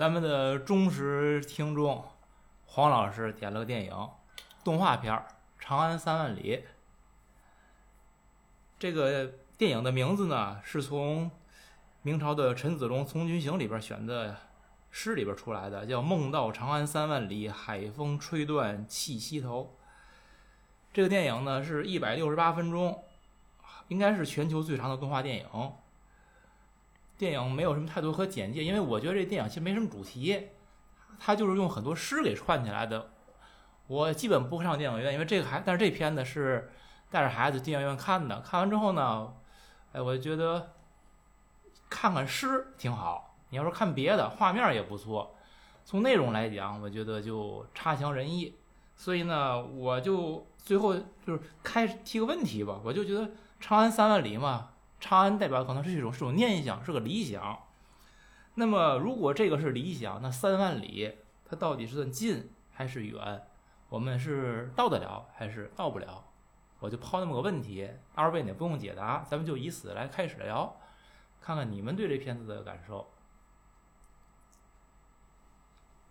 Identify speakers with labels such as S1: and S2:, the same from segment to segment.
S1: 咱们的忠实听众黄老师点了个电影动画片《长安三万里》。这个电影的名字呢，是从明朝的陈子龙《从军行》里边选的诗里边出来的，叫“梦到长安三万里，海风吹断气息头”。这个电影呢是一百六十八分钟，应该是全球最长的动画电影。电影没有什么太多可简介，因为我觉得这电影其实没什么主题，它就是用很多诗给串起来的。我基本不会上电影院，因为这个还，但是这片子是带着孩子电影院看的。看完之后呢，哎，我觉得看看诗挺好。你要说看别的，画面也不错。从内容来讲，我觉得就差强人意。所以呢，我就最后就是开提个问题吧，我就觉得长安三万里嘛。长安代表可能是一种是种念想，是个理想。那么，如果这个是理想，那三万里它到底是算近还是远？我们是到得了还是到不了？我就抛那么个问题，二位呢不用解答，咱们就以此来开始聊，看看你们对这片子的感受。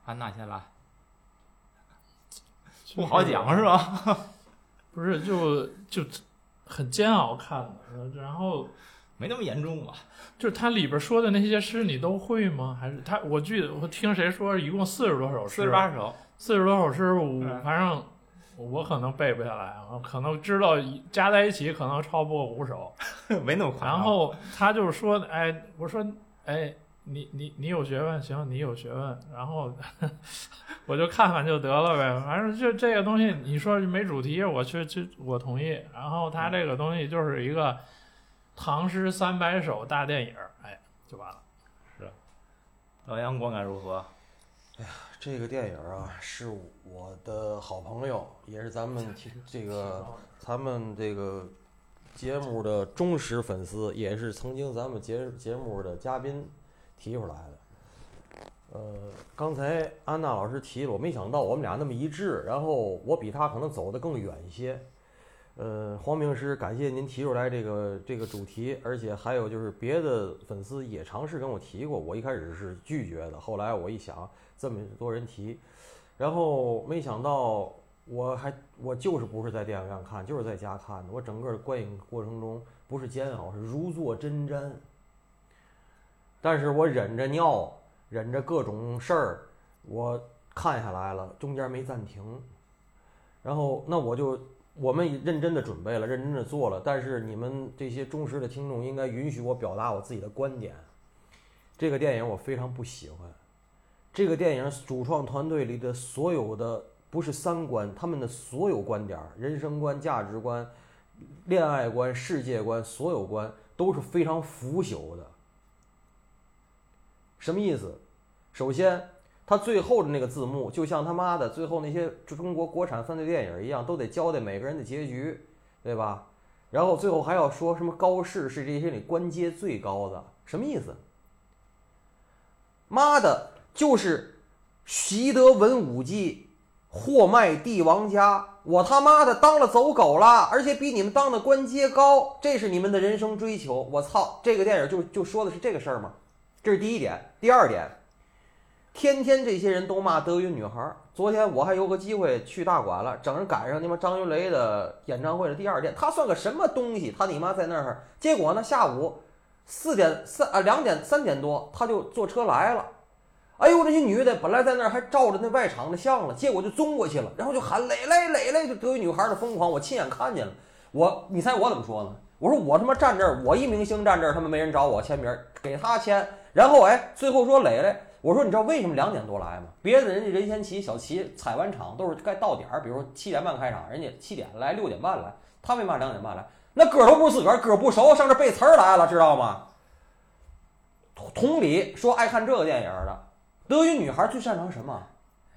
S1: 安娜先来，不好讲是吧？
S2: 不是，就就很煎熬看的，然后。
S1: 没那么严重吧？
S2: 就是他里边说的那些诗，你都会吗？还是他？我记得我听谁说，一共四十多首诗，
S1: 四十八首，
S2: 四十多首诗，我反正我可能背不下来，可能知道加在一起可能超不过五首，
S1: 没那么夸
S2: 张。然后他就是说，哎，我说，哎，你你你有学问，行，你有学问，然后我就看看就得了呗。反正就这个东西，你说没主题，我去去，我同意。然后他这个东西就是一个。唐诗三百首大电影哎，就完了。
S1: 是，老杨观感如何？
S3: 哎呀，这个电影啊，是我的好朋友，也是咱们 这个咱们这个节目的忠实粉丝，也是曾经咱们节节目的嘉宾提出来的。呃，刚才安娜老师提了，我没想到我们俩那么一致，然后我比他可能走得更远一些。呃，黄明师，感谢您提出来这个这个主题，而且还有就是别的粉丝也尝试跟我提过，我一开始是拒绝的，后来我一想，这么多人提，然后没想到我还我就是不是在电影院看，就是在家看的，我整个观影过程中不是煎熬，是如坐针毡，但是我忍着尿，忍着各种事儿，我看下来了，中间没暂停，然后那我就。我们认真的准备了，认真的做了，但是你们这些忠实的听众应该允许我表达我自己的观点。这个电影我非常不喜欢。这个电影主创团队里的所有的不是三观，他们的所有观点、人生观、价值观、恋爱观、世界观，所有观都是非常腐朽的。什么意思？首先。他最后的那个字幕，就像他妈的最后那些中国国产犯罪电影一样，都得交代每个人的结局，对吧？然后最后还要说什么高适是这些里官阶最高的，什么意思？妈的，就是习得文武技，货卖帝王家，我他妈的当了走狗了，而且比你们当的官阶高，这是你们的人生追求。我操，这个电影就就说的是这个事儿吗？这是第一点，第二点。天天这些人都骂德云女孩。昨天我还有个机会去大馆了，正赶上你妈张云雷的演唱会的第二天。他算个什么东西？他你妈在那儿。结果呢，下午四点三啊两点三点多，他就坐车来了。哎呦，这些女的本来在那儿还照着那外场的相了，结果就钻过去了，然后就喊磊磊磊磊，就德云女孩的疯狂，我亲眼看见了。我，你猜我怎么说呢？我说我他妈站这儿，我一明星站这儿，他们没人找我签名，给他签。然后哎，最后说磊磊。我说，你知道为什么两点多来吗？别的人家任贤齐、小齐踩完场都是该到点儿，比如说七点半开场，人家七点来，六点半来，他为嘛两点半来？那歌都不是自个儿歌不熟，上这背词儿来了，知道吗？同理，说爱看这个电影的德云女孩最擅长什么？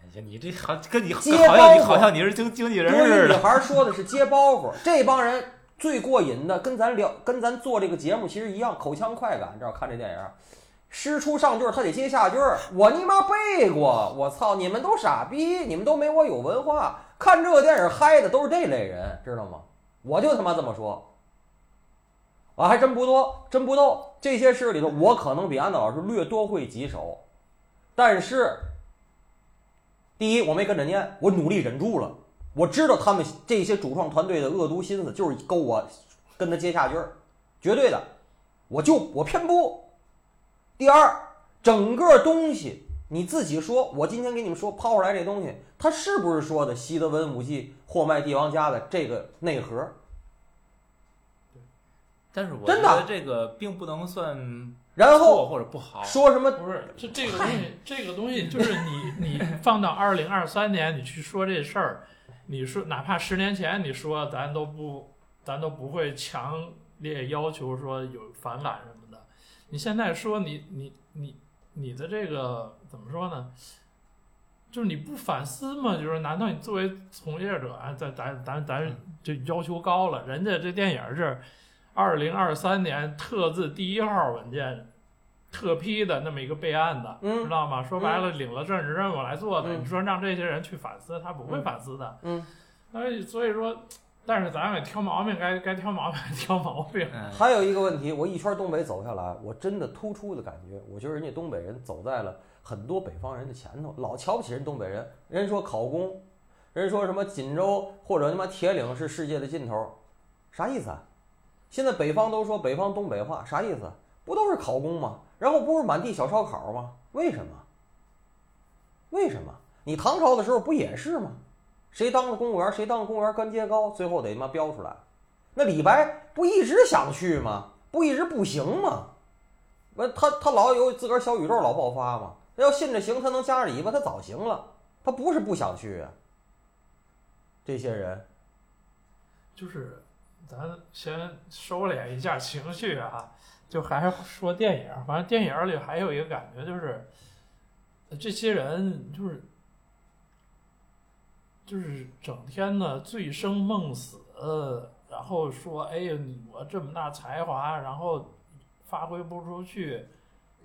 S1: 哎呀，你这好跟你
S3: 接包袱，
S1: 好像你是经经纪人
S3: 似的。女孩说的是接包袱，这帮人最过瘾的，跟咱聊，跟咱做这个节目其实一样，口腔快感，知道看这电影。诗出上句，他得接下句儿。我尼玛背过，我操！你们都傻逼，你们都没我有文化。看这个电影嗨的都是这类人，知道吗？我就他妈这么说。我还真不多，真不逗。这些诗里头，我可能比安娜老师略多会几首。但是，第一，我没跟着念，我努力忍住了。我知道他们这些主创团队的恶毒心思，就是勾我跟他接下句儿，绝对的，我就我偏不。第二，整个东西你自己说，我今天给你们说抛出来这东西，它是不是说的西德文武器货卖帝王家的这个内核？
S1: 但是我
S3: 真的
S1: 觉得这个并不能算
S3: 然后
S1: 或者不好。
S3: 说什么
S2: 不是，这这个东西，这个东西就是你你放到二零二三年，你去说这事儿，你说哪怕十年前你说，咱都不咱都不会强烈要求说有反感什么的。你现在说你你你你的这个怎么说呢？就是你不反思吗？就是难道你作为从业者啊，咱咱咱咱就要求高了？人家这电影是二零二三年特字第一号文件特批的那么一个备案的，
S3: 嗯
S2: 知道吗？说白了，领了政治任务来做的。
S3: 嗯
S2: 你说让这些人去反思，他不会
S3: 嗯
S2: 反思的。
S3: 嗯，
S2: 所以所以说，但是咱们挑毛病，该该挑毛病 挑毛病。
S1: 嗯，
S3: 还有一个问题，我一圈东北走下来，我真的突出的感觉，我觉得人家东北人走在了很多北方人的前头，老瞧不起人东北人。人说考公，人说什么锦州或者他妈铁岭是世界的尽头，啥意思啊？现在北方都说北方东北话，啥意思？不都是考公吗？然后不是满地小烧烤吗？为什么？为什么？你唐朝的时候不也是吗？谁当了公务员，谁当了公务员官阶高，最后得他妈标出来。那李白不一直想去吗？不一直不行吗？完，他他老有自个儿小宇宙老爆发嘛。要信着行，他能夹着尾巴，他早行了。他不是不想去啊。这些人，
S2: 就是咱先收敛一下情绪啊，就还是说电影。反正电影里还有一个感觉就是，这些人就是就是整天的醉生梦死，然后说哎呀，你我这么大才华，然后发挥不出去，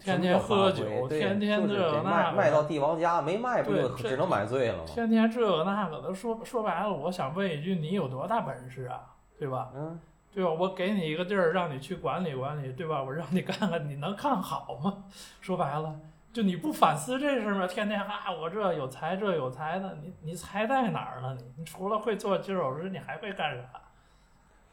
S2: 天天喝酒天天这那
S3: 卖到。帝王家，没卖不就
S2: 对这
S3: 只能买醉了吗？
S2: 天天这个那个的，说说白了，我想问一句，你有多大本事啊？对吧？
S3: 嗯，
S2: 对吧？我给你一个地儿，让你去管理管理，对吧？我让你看看，你能看好吗？说白了，就你不反思这事儿吗？天天啊，我这有才，这有才的，你你才在哪儿呢？你你除了会做鸡手师，你还会干啥？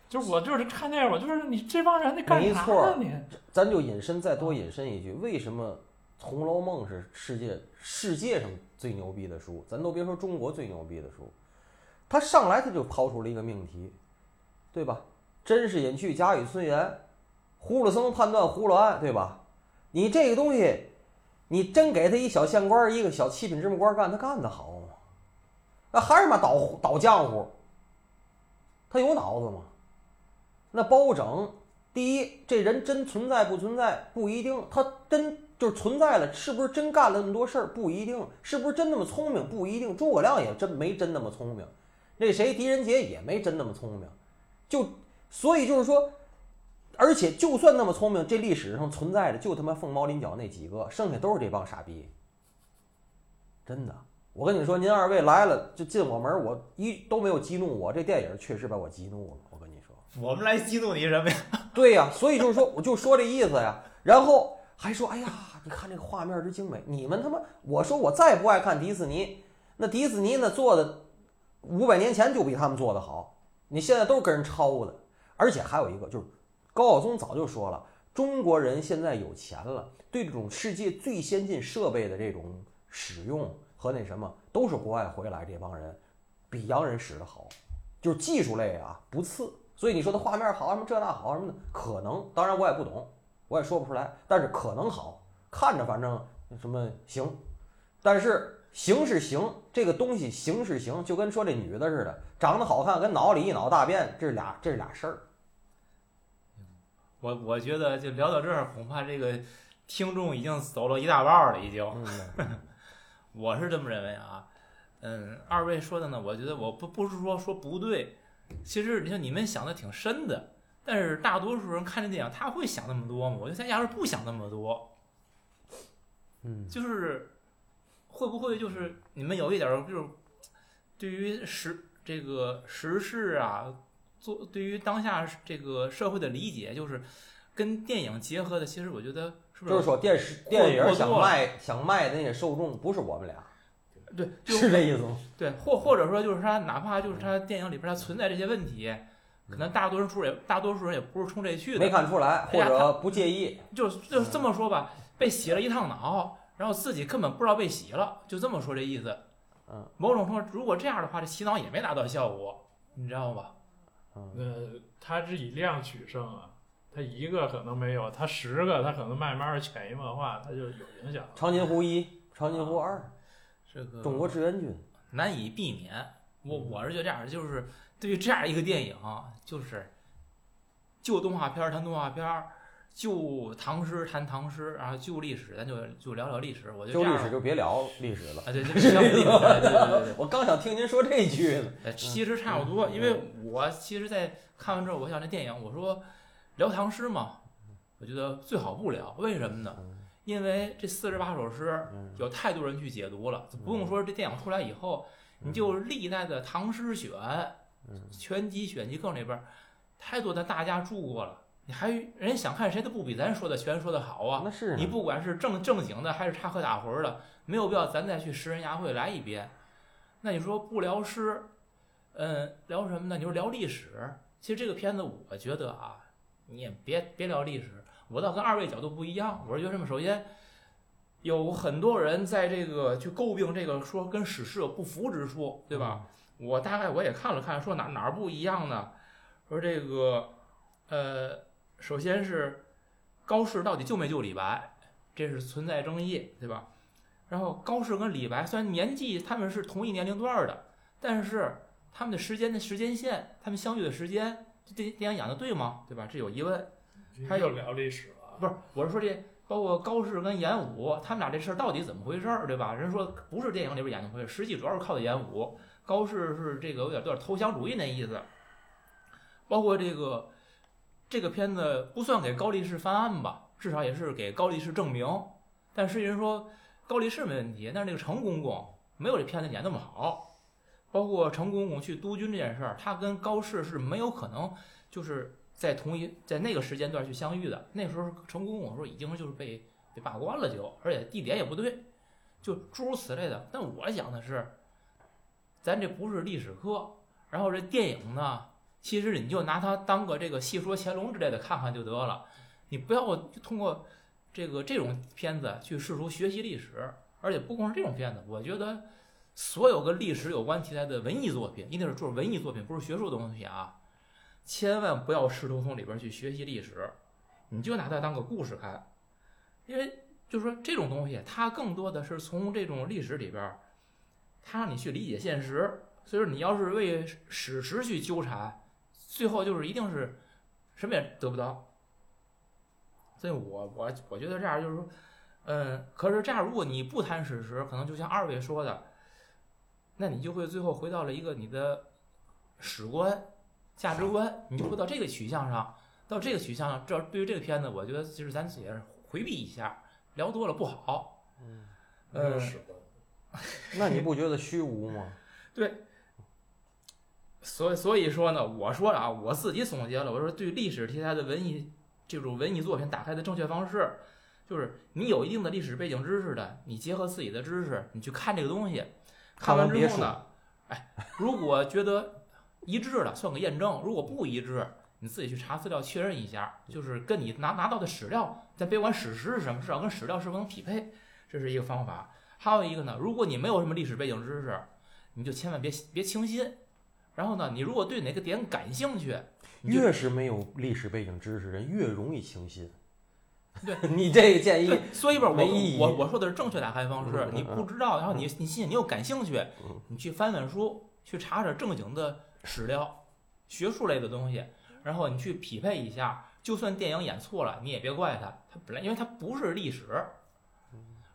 S2: 就我就是看电影，我就是你这帮人，你干啥呢？你
S3: 咱就引申再多引申一句，为什么《红楼梦》是世界世界上最牛逼的书？咱都别说中国最牛逼的书，他上来他就抛出了一个命题，对吧？真是隐去，贾雨村言，葫芦僧判断葫芦案，对吧？你这个东西，你真给他一小县官，一个小七品芝麻官干，他干得好吗？那还是嘛倒倒浆糊，他有脑子吗？那包拯，第一，这人真存在不存在不一定，他真就是存在了，是不是真干了那么多事儿不一定，是不是真那么聪明？不一定，诸葛亮也真没真那么聪明，那谁狄仁杰也没真那么聪明，就所以就是说，而且就算那么聪明，这历史上存在的就他妈凤毛麟角那几个，剩下都是这帮傻逼，真的。我跟你说，您二位来了就进我门，我一都没有激怒我，这电影确实把我激怒了。我跟你说，
S1: 我们来激怒你什么呀？
S3: 对呀、所以就是说，我就说这意思呀。然后还说，哎呀，你看这个画面之精美，你们他妈，我说我再不爱看迪士尼，那迪士尼呢做的五百年前就比他们做的好，你现在都是跟人抄的。而且还有一个就是，高晓松早就说了，中国人现在有钱了，对这种世界最先进设备的这种使用和那什么，都是国外回来这帮人比洋人使的好，就是技术类啊不次。所以你说的画面好什么这那好什么的，可能当然我也不懂，我也说不出来，但是可能好看着反正什么行，但是行是行，这个东西行是行，就跟说这女的似的，长得好看跟脑里一脑大便，这是俩这是俩事儿。
S1: 我我觉得就聊到这儿，恐怕这个听众已经走了一大半儿了，已经。
S3: 嗯，
S1: 我是这么认为啊，嗯，二位说的呢，我觉得我不不是说说不对，其实你说你们想的挺深的，但是大多数人看这电影他会想那么多吗？我觉得他压根儿不想那么多，
S3: 嗯，
S1: 就是会不会就是你们有一点儿就是对于时这个时事啊，做对于当下这个社会的理解，就是跟电影结合的，其实我觉得是不是
S3: 就是说电视电影想卖想卖的那些受众不是我们俩，
S1: 对，就是
S3: 这意思吗？
S1: 对，或或者说就是他哪怕就是他电影里边他存在这些问题，可能大多数人也大多数人也不是冲这去的没，
S3: 看出来，或者不介意。
S1: 就就这么说吧，被洗了一趟脑，然后自己根本不知道被洗了，就这么说这意思。
S3: 嗯，
S1: 某种程度，如果这样的话，这洗脑也没达到效果，你知道吧？
S3: 嗯，
S2: 呃，它是以量取胜啊，它一个可能没有，它十个，它可能慢慢潜移默化，它就有影响。
S3: 长津湖一、长津湖二、
S1: 这个
S3: 中国志愿军，
S1: 难以避免。我我是觉得这样，就是对于这样一个电影，就是旧动画片儿谈动画片儿，就唐诗谈唐诗，然后就历史咱就就聊聊历史。我觉得这样
S3: 就历史就别聊历史了。
S1: 啊，对，就聊历史，对对对对
S3: 我刚想听您说这句呢。
S1: 其实差不多。因为我其实，在看完之后，我想这电影，我说聊唐诗嘛，我觉得最好不聊。为什么呢？因为这四十八首诗
S3: 嗯
S1: 有太多人去解读了，不用说这电影出来以后，你就历代的唐诗选、
S3: 嗯
S1: 全集、选集更里边，太多的大家住过了。你还人想看谁都不比咱说的全说的好啊！
S3: 那是呢
S1: 你不管是正正经的还是插科打诨的，没有必要咱再去拾人牙慧来一遍。那你说不聊诗，嗯，聊什么呢？你说聊历史。其实这个片子，我觉得啊，你也别别聊历史。我倒跟二位角度不一样，我是觉得什么？首先，有很多人在这个去诟病这个，说跟史实有不符之处，对吧？我大概我也看了看，说哪哪儿不一样呢？说这个，呃，首先是高适到底救没救李白，这是存在争议，对吧？然后高适跟李白虽然年纪他们是同一年龄段儿的，但是他们的时间的时间线，他们相遇的时间，这电电影演的对吗？对吧？这有疑问。还有
S2: 又聊历史了，
S1: 不是，我是说这包括高适跟演武，他们俩这事儿到底怎么回事儿，对吧？人说不是电影里边演的回事，实际主要是靠的演武。高适是这个有点有点投降主义那意思。包括这个这个片子不算给高力士翻案吧，至少也是给高力士证明。但实际上说高力士没问题，但是那个程公公没有这片子演那么好。包括程公公去督军这件事儿，他跟高适是没有可能就是在同一在那个时间段去相遇的。那时候程公公说已经就是被被罢官了就，而且地点也不对，就诸如此类的。但我想的是，咱这不是历史课，然后这电影呢，其实你就拿它当个这个戏说乾隆之类的看看就得了，你不要通过这个这种片子去试图学习历史，而且不光是这种片子，我觉得所有跟历史有关题材的文艺作品，一定是就是文艺作品，不是学术的东西啊，千万不要试图从里边去学习历史，你就拿它当个故事看，因为就是说这种东西，它更多的是从这种历史里边，它让你去理解现实。所以说，你要是为史实去纠缠，最后就是一定是什么也得不到。所以我我我觉得这样就是说，嗯，可是这样如果你不谈史实，可能就像二位说的，那你就会最后回到了一个你的史观、价值观，你就会到这个取向上，到这个取向上。这对于这个片子，我觉得就是咱也是回避一下，聊多了不好。
S2: 没有史观。
S3: 那你不觉得虚无吗？
S1: 所以所以说呢，我说啊，我自己总结了，我说对历史题材的文艺这种文艺作品打开的正确方式，就是你有一定的历史背景知识的，你结合自己的知识，你去看这个东西，看完
S3: 别
S1: 之后呢，哎，如果觉得一致了，算个验证；如果不一致，你自己去查资料确认一下，就是跟你拿拿到的史料，咱别管史实是什么，至少跟史料是否能匹配，这是一个方法。还有一个呢，如果你没有什么历史背景知识，你就千万别别轻信。然后呢，你如果对哪个点感兴趣，
S3: 越是没有历史背景知识人，越容易轻信。
S1: 对
S3: 你这个建议
S1: 对，所以吧，我我我说的是正确打开方式你不知道，然后你你信，你又感兴趣
S3: 嗯，
S1: 你去翻翻书，去查查正经的史料、学术类的东西，然后你去匹配一下。就算电影演错了，你也别怪他，他本来因为它不是历史。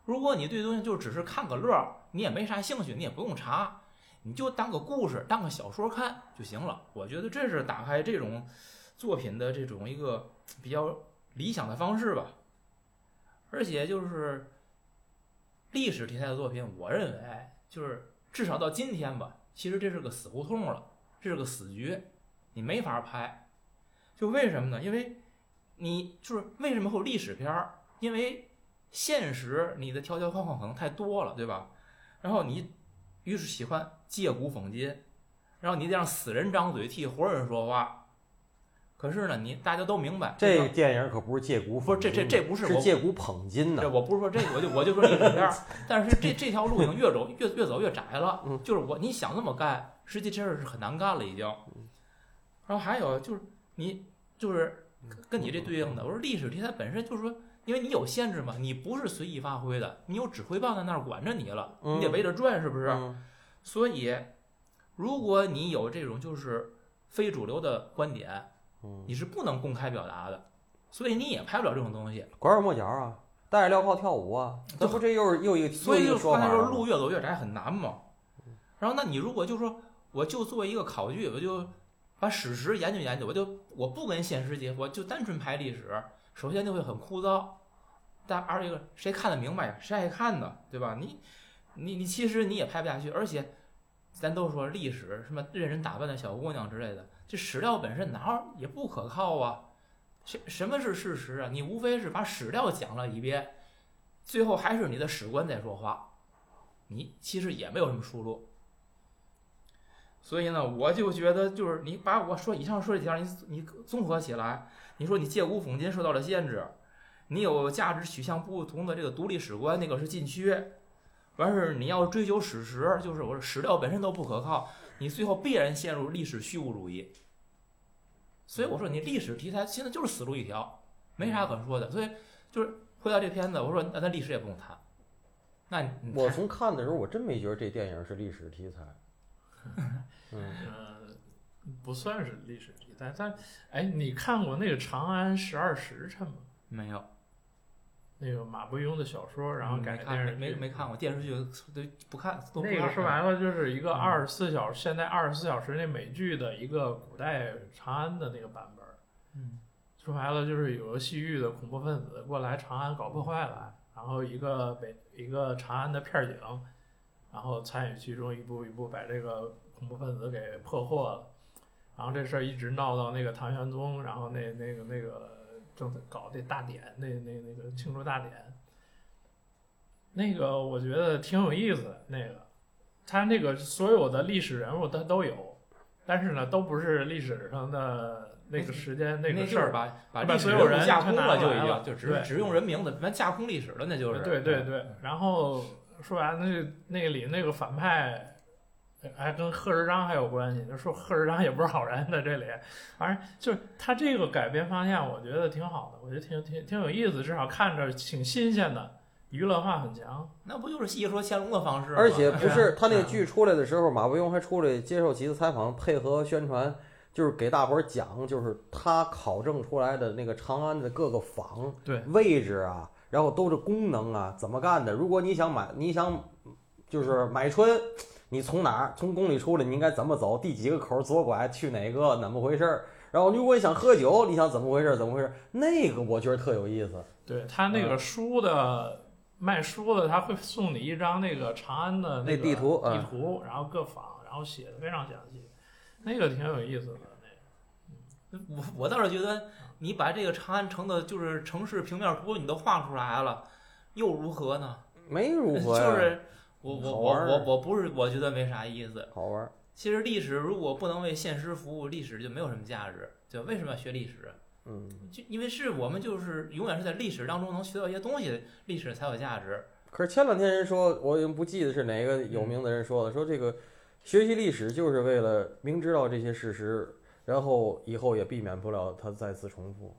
S1: 如果你对东西就只是看个乐，你也没啥兴趣，你也不用查，你就当个故事、当个小说看就行了。我觉得这是打开这种作品的这种一个比较理想的方式吧。而且就是历史题材的作品，我认为就是至少到今天吧，其实这是个死胡同了，这是个死局，你没法拍。就为什么呢？因为你就是为什么会有历史片儿？因为现实你的条条框框可能太多了，对吧？然后你于是喜欢借古讽今，然后你得让死人张嘴替活人说话。可是呢，你大家都明白，
S3: 这
S1: 个
S3: 电影可不是借古
S1: 不是这这这不是我
S3: 是借古捧今
S1: 这
S3: 的。
S1: 我不是说这个，我就我就说历史片儿，但是这这条路已经越走越越走越窄了。
S3: 嗯
S1: 就是我你想这么干，实际这事儿是很难干了已经。然后还有就是你就是跟你这对应的，我说历史题材本身就是说，因为你有限制嘛，你不是随意发挥的，你有指挥棒在那儿管着你了，
S3: 嗯
S1: 你得围着转，是不是？
S3: 嗯
S1: 所以，如果你有这种就是非主流的观点，
S3: 嗯，
S1: 你是不能公开表达的，所以你也拍不了这种东西。
S3: 拐弯抹角啊，戴着镣铐跳舞啊，这不这又是又一个
S1: 所以就
S3: 又一个说
S1: 路越走越窄很难嘛。然后那你如果就说我就做一个考据，我就把史实研究研究，我就我不跟现实结合，就单纯拍历史，首先就会很枯燥，但二一个谁看得明白呀？谁爱看呢？对吧？你你你其实你也拍不下去，而且咱都说历史什么任人打扮的小姑娘之类的，这史料本身哪儿也不可靠啊。什什么是事实啊？你无非是把史料讲了一遍，最后还是你的史官在说话，你其实也没有什么出路。所以呢，我就觉得就是你把我说以上说这几样，你你综合起来，你说你借古讽今受到了限制，你有价值取向不同的这个独立史观，那个是禁区。完事儿你要追求史实，就是我说史料本身都不可靠，你最后必然陷入历史虚无主义。所以我说你历史题材现在就是死路一条，没啥可说的。所以就是回到这片子，我说那咱历史也不用谈。那
S3: 我从看的时候，我真没觉得这电影是历史题材。嗯，
S2: 呃，不算是历史题材，但哎，你看过那个《长安十二时辰》吗？
S1: 没有，
S2: 那个马伯庸的小说，然后改电视剧。
S1: 没没看过电视剧都不看，
S2: 那个说白了就是一个
S1: 嗯
S2: 二十四小时，现在二十四小时那美剧的一个古代长安的那个版本。
S1: 嗯
S2: 说白了就是有个西域的恐怖分子过来长安搞破坏了，然后一个北一个长安的片儿警，然后参与其中，一步一步把这个恐怖分子给破获了。然后这事儿一直闹到那个唐玄宗，然后那那个那个正在搞这大典，那那那个庆祝大典，那个我觉得挺有意思的。那个他那个所有的历史人物他都有，但是呢，都不是历史上的那个时间那
S1: 那
S2: 个事儿。
S1: 就是把把
S2: 所有人
S1: 架空了，就已经就只
S2: 对
S1: 只用人名字，完架空历史了，那就是。
S2: 对对对，然后说白了，那那个里那个反派，还跟贺知章还有关系，就说贺知章也不是好人在这里，反正就是他这个改编方向，我觉得挺好的，我觉得挺挺挺有意思，至少看着挺新鲜的，娱乐化很强。
S1: 那不就是戏说乾隆的方式吗？
S3: 而且不是他那剧出来的时候，马伯庸还出来接受几次采访，配合宣传，就是给大伙儿讲，就是他考证出来的那个长安的各个坊
S2: 对
S3: 位置啊，然后都是功能啊，怎么干的。如果你想买，你想就是买春，你从哪儿从宫里出来，你应该怎么走，第几个口儿左拐去哪个，怎么回事儿。然后如果你想喝酒，你想怎么回事儿，怎么回事儿，那个我觉得特有意思。
S2: 对他那个书的、卖书的，他会送你一张那个长安的
S3: 那
S2: 个
S3: 地图嗯
S2: 地图，然后各坊，然后写的非常详细，那个挺有意思的。那个
S1: 我我倒是觉得，你把这个长安城的就是城市平面图你都画出来了，又如何呢？
S3: 没如何呀，
S1: 就是我我我我我不是我觉得没啥意思。
S3: 好玩儿。
S1: 其实历史如果不能为现实服务，历史就没有什么价值。就为什么要学历史？
S3: 嗯。
S1: 就因为是我们就是永远是在历史当中能学到一些东西，历史才有价值。
S3: 可是前两天人说，我已经不记得是哪个有名的人说了，说这个学习历史就是为了明知道这些事实，然后以后也避免不了它再次重复。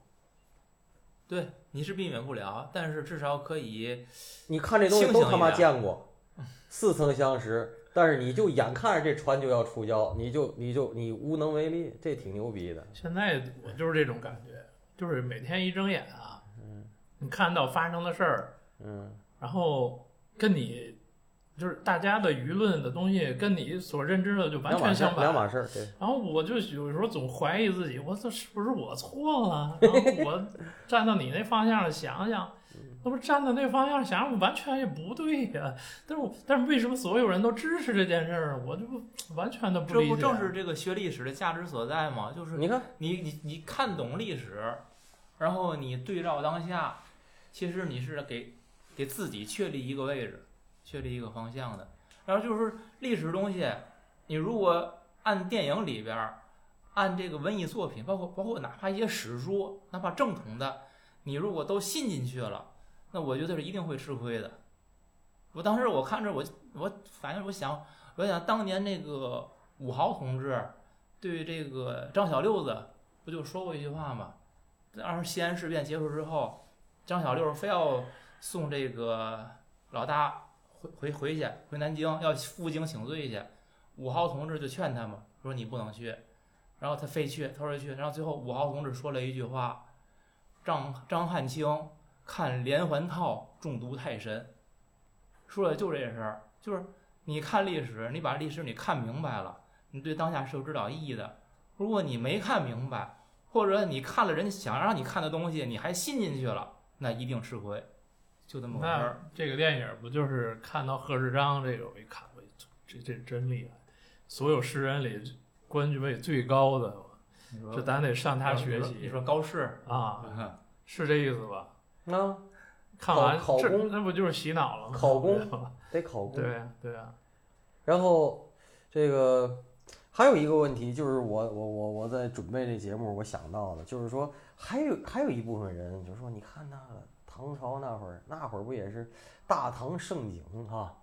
S1: 对，你是避免不了，但是至少可以
S3: 你看这东西都他妈见过，似曾相识，但是你就眼看着这船就要触礁，你就你就你无能为力，这挺牛逼的。
S2: 现在我就是这种感觉，就是每天一睁眼啊，你看到发生的事儿，
S3: 嗯，
S2: 然后跟你就是大家的舆论的东西，跟你所认知的就完全相反。
S3: 两码事儿，对。
S2: 然后我就有时候总怀疑自己，我这是不是我错了？然后我站到你那方向上想想，那不站在那方向想想，完全也不对呀、但是我但是为什么所有人都支持这件事儿？我就不完全的不
S1: 这
S2: 理解。
S1: 不正是这个学历史的价值所在吗？就是
S3: 你看，
S1: 你你你看懂历史，然后你对照当下，其实你是给给自己确立一个位置，确立一个方向的。然后就是历史东西，你如果按电影里边儿，按这个文艺作品，包括包括哪怕一些史书，哪怕正统的，你如果都信进去了，那我觉得是一定会吃亏的。我当时我看着我我反正我想我想当年那个武豪同志对这个张小六子不就说过一句话吗？当时西安事变结束之后，张小六非要送这个老大回回回去回南京，要负荆请罪去。武豪同志就劝他嘛，说你不能去，然后他非去，他说去，然后最后武豪同志说了一句话：张张汉卿看连环套中毒太深。说的就这事儿，就是你看历史，你把历史你看明白了，你对当下是有指导意义的。如果你没看明白，或者你看了人想让你看的东西，你还信进去了，那一定吃亏，就这么回事儿。
S2: 这个电影不就是看到贺知章这个，我一看，我这这真厉害，所有诗人里关系位最高的，这咱得向他学习你
S1: 说高适，
S2: 啊，
S1: 嗯
S2: 是这意思吧？
S3: 啊，
S2: 看完
S3: 考考公
S2: 那不就是洗脑了吗？
S3: 考公得考公。
S2: 对啊对啊，
S3: 然后这个还有一个问题，就是我我我我在准备这节目，我想到的，就是说还有还有一部分人就说，你看那个唐朝那会儿，那会儿不也是大唐盛景哈，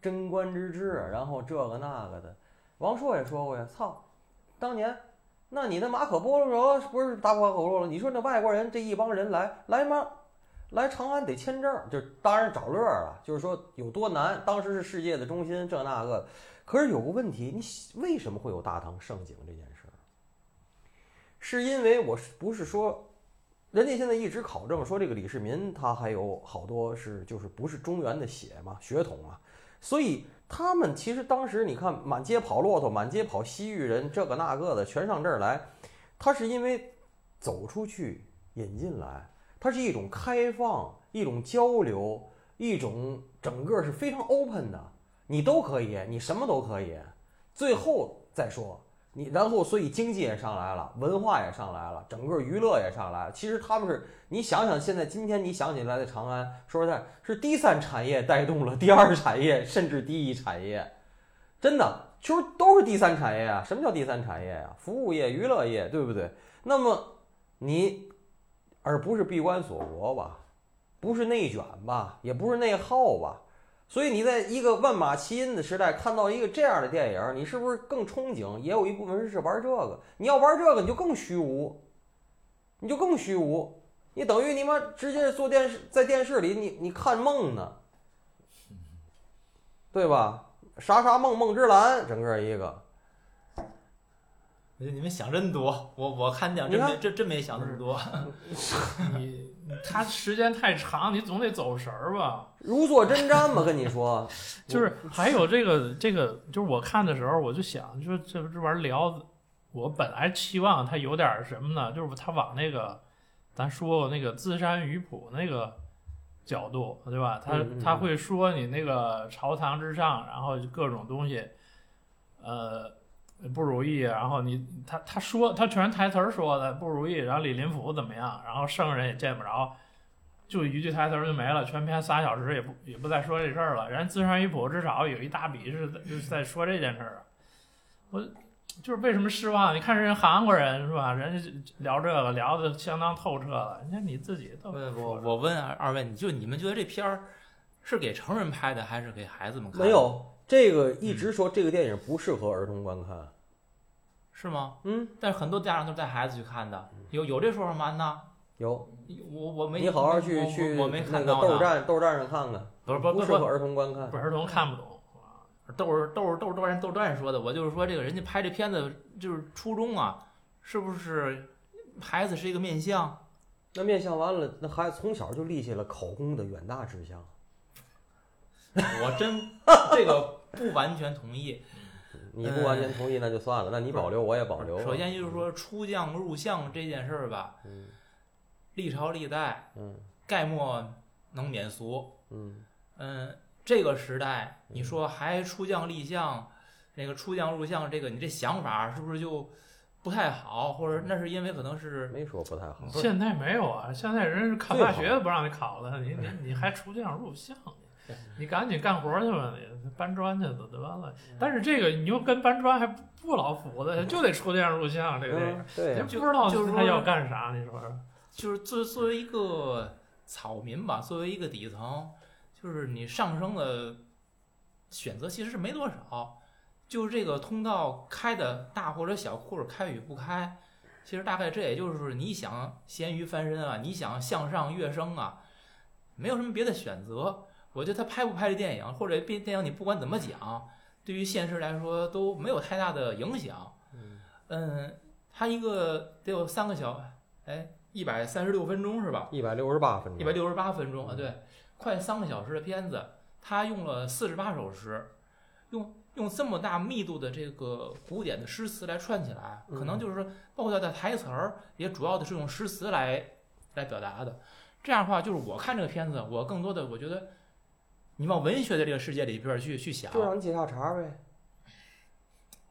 S3: 贞观之治，然后这个那个的。王朔也说过呀，操，当年。那你那马可波罗不是打马可波罗？你说那外国人这一帮人来来嘛，来长安得签证，就当然找乐儿了，就是说有多难。当时是世界的中心，这那个。可是有个问题，你为什么会有大唐盛景这件事儿？是因为我是不是说，人家现在一直考证说这个李世民他还有好多是就是不是中原的血嘛血统嘛，所以他们其实当时你看满街跑骆驼，满街跑西域人，这个那个的全上这儿来，他是因为走出去引进来，它是一种开放，一种交流，一种整个是非常 open 的。你都可以，你什么都可以，最后再说你，然后所以经济也上来了，文化也上来了，整个娱乐也上来了。其实他们是，你想想现在今天你想起来的长安，说实在，是第三产业带动了第二产业，甚至第一产业，真的就是都是第三产业啊。什么叫第三产业呀、服务业、娱乐业，对不对？那么你，而不是闭关锁国吧，不是内卷吧，也不是内耗吧。所以你在一个万马齐喑的时代看到一个这样的电影，你是不是更憧憬？也有一部分人是玩这个。你要玩这个，你就更虚无，你就更虚无。你等于你妈直接做电视，在电视里你你看梦呢，对吧？啥啥梦梦之蓝，整个一个。
S1: 我觉得你们想真多，我我看电影真没真真没想那么多。
S2: 你他时间太长，你总得走神儿吧？
S3: 如坐针毡嘛，跟你说，
S2: 就是还有这个这个，就是我看的时候，我就想，就这这玩意儿聊，我本来期望他有点儿什么呢？就是他往那个咱说过那个资山鱼谱那个角度，对吧？他
S3: 嗯嗯
S2: 他会说你那个朝堂之上，然后各种东西，呃。不如意，然后你他他说他全是台词儿说的不如意，然后李林甫怎么样，然后圣人也见不着，就一句台词儿就没了，全篇仨小时也不也不再说这事儿了。人家资山鱼谱至少有一大笔是在是在说这件事儿啊。我就是为什么失望？你看人韩国人是吧？人家聊这个聊的相当透彻了，你看你自己都
S1: 我我我问二二位，你就你们觉得这片儿是给成人拍的，还是给孩子们看？
S3: 没，有这个一直说这个电影不适合儿童观看。
S1: 是吗？
S3: 嗯，
S1: 但是很多家长都带孩子去看的，有有这说法吗？那
S3: 有，
S1: 我我没
S3: 你好好去去
S1: 我我没
S3: 那个
S1: 看。
S3: 豆站豆站上看看，
S1: 不是不
S3: 不适合儿童观看
S2: 不是。儿童看不懂。
S1: 豆儿豆儿豆儿豆儿豆段说的，我就是说这个人家拍这片子就是初衷啊，是不是孩子是一个面相？
S3: 那面相完了，那孩子从小就立下了考公的远大志向。
S1: 我真这个不完全同意。
S3: 你不完全同意那就算了，那你保留我也保留。
S1: 首先就是，说出将入相这件事儿吧，
S3: 嗯
S1: 历朝历代
S3: 嗯
S1: 概莫能免俗。
S3: 嗯
S1: 嗯，这个时代你说还出将立相，那个出将入相，这个你这想法是不是就不太好，或者那是因为可能是
S3: 没说不太好。
S2: 现在没有啊，现在人是考大学不让你考的，你你你还出这样录像，你赶紧干活去吧，你搬砖去就得了。但是这个你又跟搬砖还不老符的，就得出这样录像，这个电影
S3: 嗯，对
S2: 也
S3: 呀，
S2: 不知道
S1: 就是说
S2: 他要干啥，你说说？
S1: 就是作作为一个草民吧，作为一个底层，就是你上升的选择其实是没多少，就是这个通道开的大或者小，或者开与不开，其实大概这也就是你想咸鱼翻身啊，你想向上跃升啊，没有什么别的选择。我觉得他拍不拍这电影，或者电电影你不管怎么讲，对于现实来说都没有太大的影响。嗯，他一个得有三个小，哎，一百三十六分钟是吧？
S3: 一百六十八分钟，
S1: 一百六十八分钟啊，对，快三个小时的片子，他用了四十八首诗，用用这么大密度的这个古典的诗词来串起来，可能就是说，包括他的台词儿，也主要的是用诗词来来表达的。这样的话，就是我看这个片子，我更多的我觉得，你往文学的这个世界里边去去想，
S3: 就让你接下茬呗，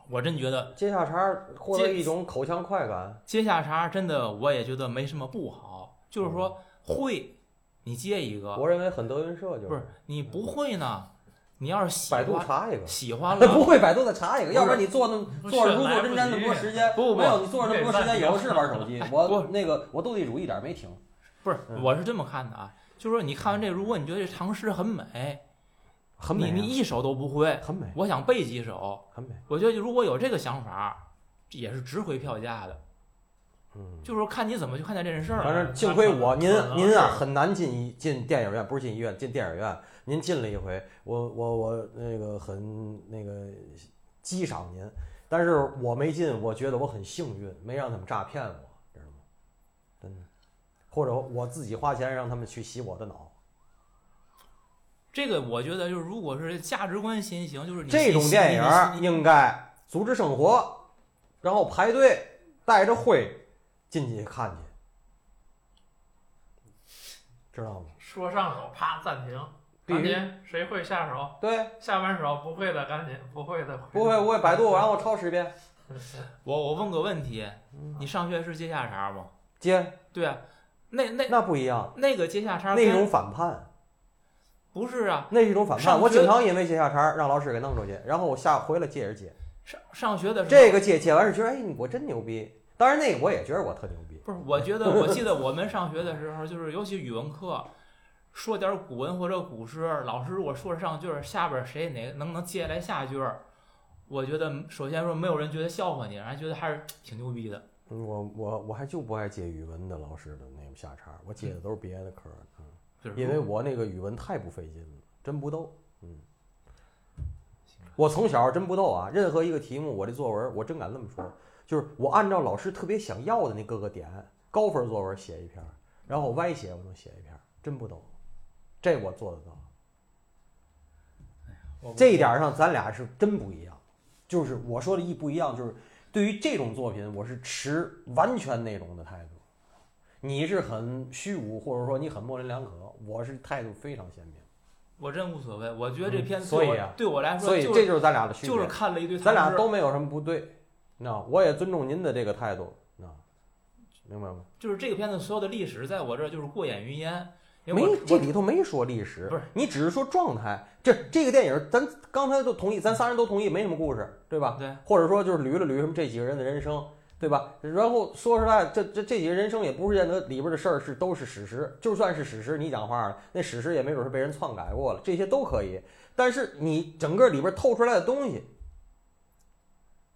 S1: 我真觉得
S3: 接下茬获得
S1: 接
S3: 一种口腔快感。
S1: 接下茬真的我也觉得没什么不好，就是说会你接一个，
S3: 我认为很德云社就
S1: 不是你不会呢，你要是喜
S3: 百度
S1: 欢
S3: 查一个，
S1: 喜欢了 不，
S3: 会百度再查一个，要不然你坐那
S2: 不
S3: 坐如坐针毡那么多时间，
S1: 不不不
S3: 没有你坐着那么多时间，
S2: 也
S3: 不是玩手机。我那个我斗地主一点没停，
S1: 不是
S3: 嗯，
S1: 我是这么看的啊，就说你看完这，如果你觉得这唐诗很美，
S3: 很美啊，
S1: 你你一首都不会，
S3: 很美，
S1: 我想背几首，
S3: 很美。
S1: 我觉得如果有这个想法，也是值回票价的，
S3: 嗯，
S1: 就是说看你怎么去看待这件事儿。
S3: 反正幸亏我您您啊很难进一进电影院，不是进医院，进电影院。您进了一回，我我我那个很那个激赏您，但是我没进，我觉得我很幸运，没让他们诈骗我，知道吗？真的，或者我自己花钱让他们去洗我的脑。
S1: 这个我觉得就是，如果是价值观先行，就是你
S3: 这种电影应该组织生活，然后排队带着灰进去看去，知道吗？
S2: 说上手，啪暂停，赶紧，谁会下手？
S3: 对，
S2: 下半手不会的赶紧，不会的
S3: 不会不会，百度然后抄十遍。
S1: 我我问个问题，你上学是接下茬吗？
S3: 接
S1: 对啊，那那
S3: 那不一样，
S1: 那个接下茬跟
S3: 那种反叛，
S1: 不是啊，
S3: 那是一种反叛。我经常因为接下茬儿让老师给弄出去，然后我下回来接着接。
S1: 上上学的时候
S3: 这个接接完是觉得哎，我真牛逼。当然那个我也觉得我特牛逼。
S1: 不是，我觉得我记得我们上学的时候，就是尤其语文课，说点古文或者古诗，老师如果说上句儿，下边儿谁哪能能接下来下句儿，我觉得首先说没有人觉得笑话你，然后觉得还是挺牛逼的。
S3: 嗯我我我还就不爱接语文的老师的那个下茬，我接的都是别的科儿。嗯，因为我那个语文太不费劲了，真不逗。嗯，我从小真不逗啊，任何一个题目，我的作文，我真敢这么说，就是我按照老师特别想要的那各个点，高分作文写一篇，然后歪写我能写一篇，真不逗，这我做得到。这一点上，咱俩是真不一样。就是我说的一不一样，就是对于这种作品，我是持完全那种的态度。你是很虚无，或者说你很模棱两可，我是态度非常鲜明。
S1: 我真无所谓，我觉得这
S3: 嗯
S1: 片子
S3: 所以啊
S1: 对我来说
S3: 所以这就是咱俩的区别。
S1: 就是看了一堆，
S3: 咱俩都没有什么不对，那我也尊重您的这个态度，那明白吗？
S1: 就是这个片子所有的历史在我这儿就是过眼云烟，
S3: 没，这里头没说历史，
S1: 不是
S3: 你只是说状态。这这个电影，咱刚才都同意，咱仨人都同意，没什么故事，对吧？
S1: 对
S3: 或者说就是捋了捋什么这几个人的人生，对吧？然后说实在，这这这几个人生也不是见得里边的事儿是都是史实，就算是史实，你讲话了，那史实也没准是被人篡改过了，这些都可以。但是你整个里边透出来的东西，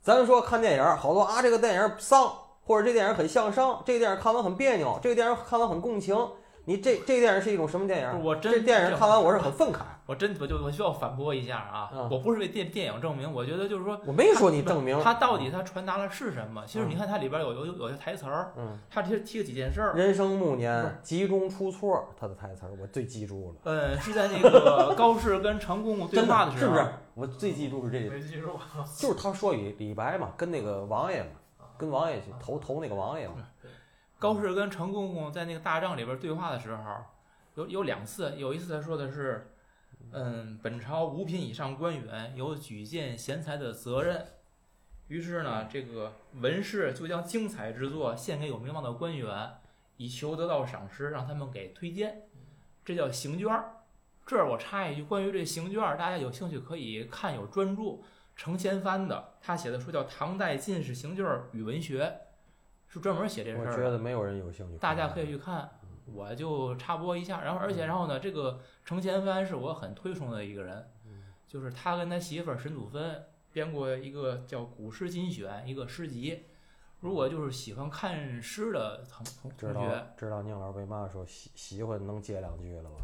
S3: 咱说看电影，好多啊，这个电影丧，或者这电影很向上，这个电影看完很别扭，这个电影看完很共情。你这这个电影是一种什么电影？
S1: 我真
S3: 这电影看完我是很愤慨，
S1: 我真我就我需要反驳一下啊，
S3: 嗯
S1: 我不是为电电影证明，我觉得就是说
S3: 我没说你证明。
S1: 他到底他传达的是什么？其实你看它里边有有有有些台词儿，
S3: 嗯，
S1: 它提提了几件事儿，
S3: 人生暮年，集中出错，他的台词儿我最记住了。
S1: 嗯，是在那个 高适跟长公公对
S3: 真
S1: 话的时候，
S3: 是不是？我最记住是这个，
S2: 没记住。
S3: 就是他说李李白嘛，跟那个王爷嘛，跟王爷去投投那个王爷嘛。
S1: 高适跟陈公公在那个大帐里边对话的时候，有有两次，有一次他说的是，嗯，本朝五品以上官员有举荐贤才的责任，于是呢，这个文士就将精彩之作献给有名望的官员，以求得到赏识，让他们给推荐，这叫行卷儿。这儿我插一句，关于这行卷儿，大家有兴趣可以看有专著程千帆的，他写的书叫《唐代进士行卷与文学》，是专门写这事
S3: 我
S1: 儿我。
S3: 觉得没有人有兴趣。
S1: 大家可以去看，我就插播一下。然后，而且然后呢，这个程千帆是我很推崇的一个人，就是他跟他媳妇儿沈祖芬编过一个叫《古诗精选》一个诗集。如果就是喜欢看诗的同同学，
S3: 知道宁老师为嘛说喜喜欢能接两句了吧？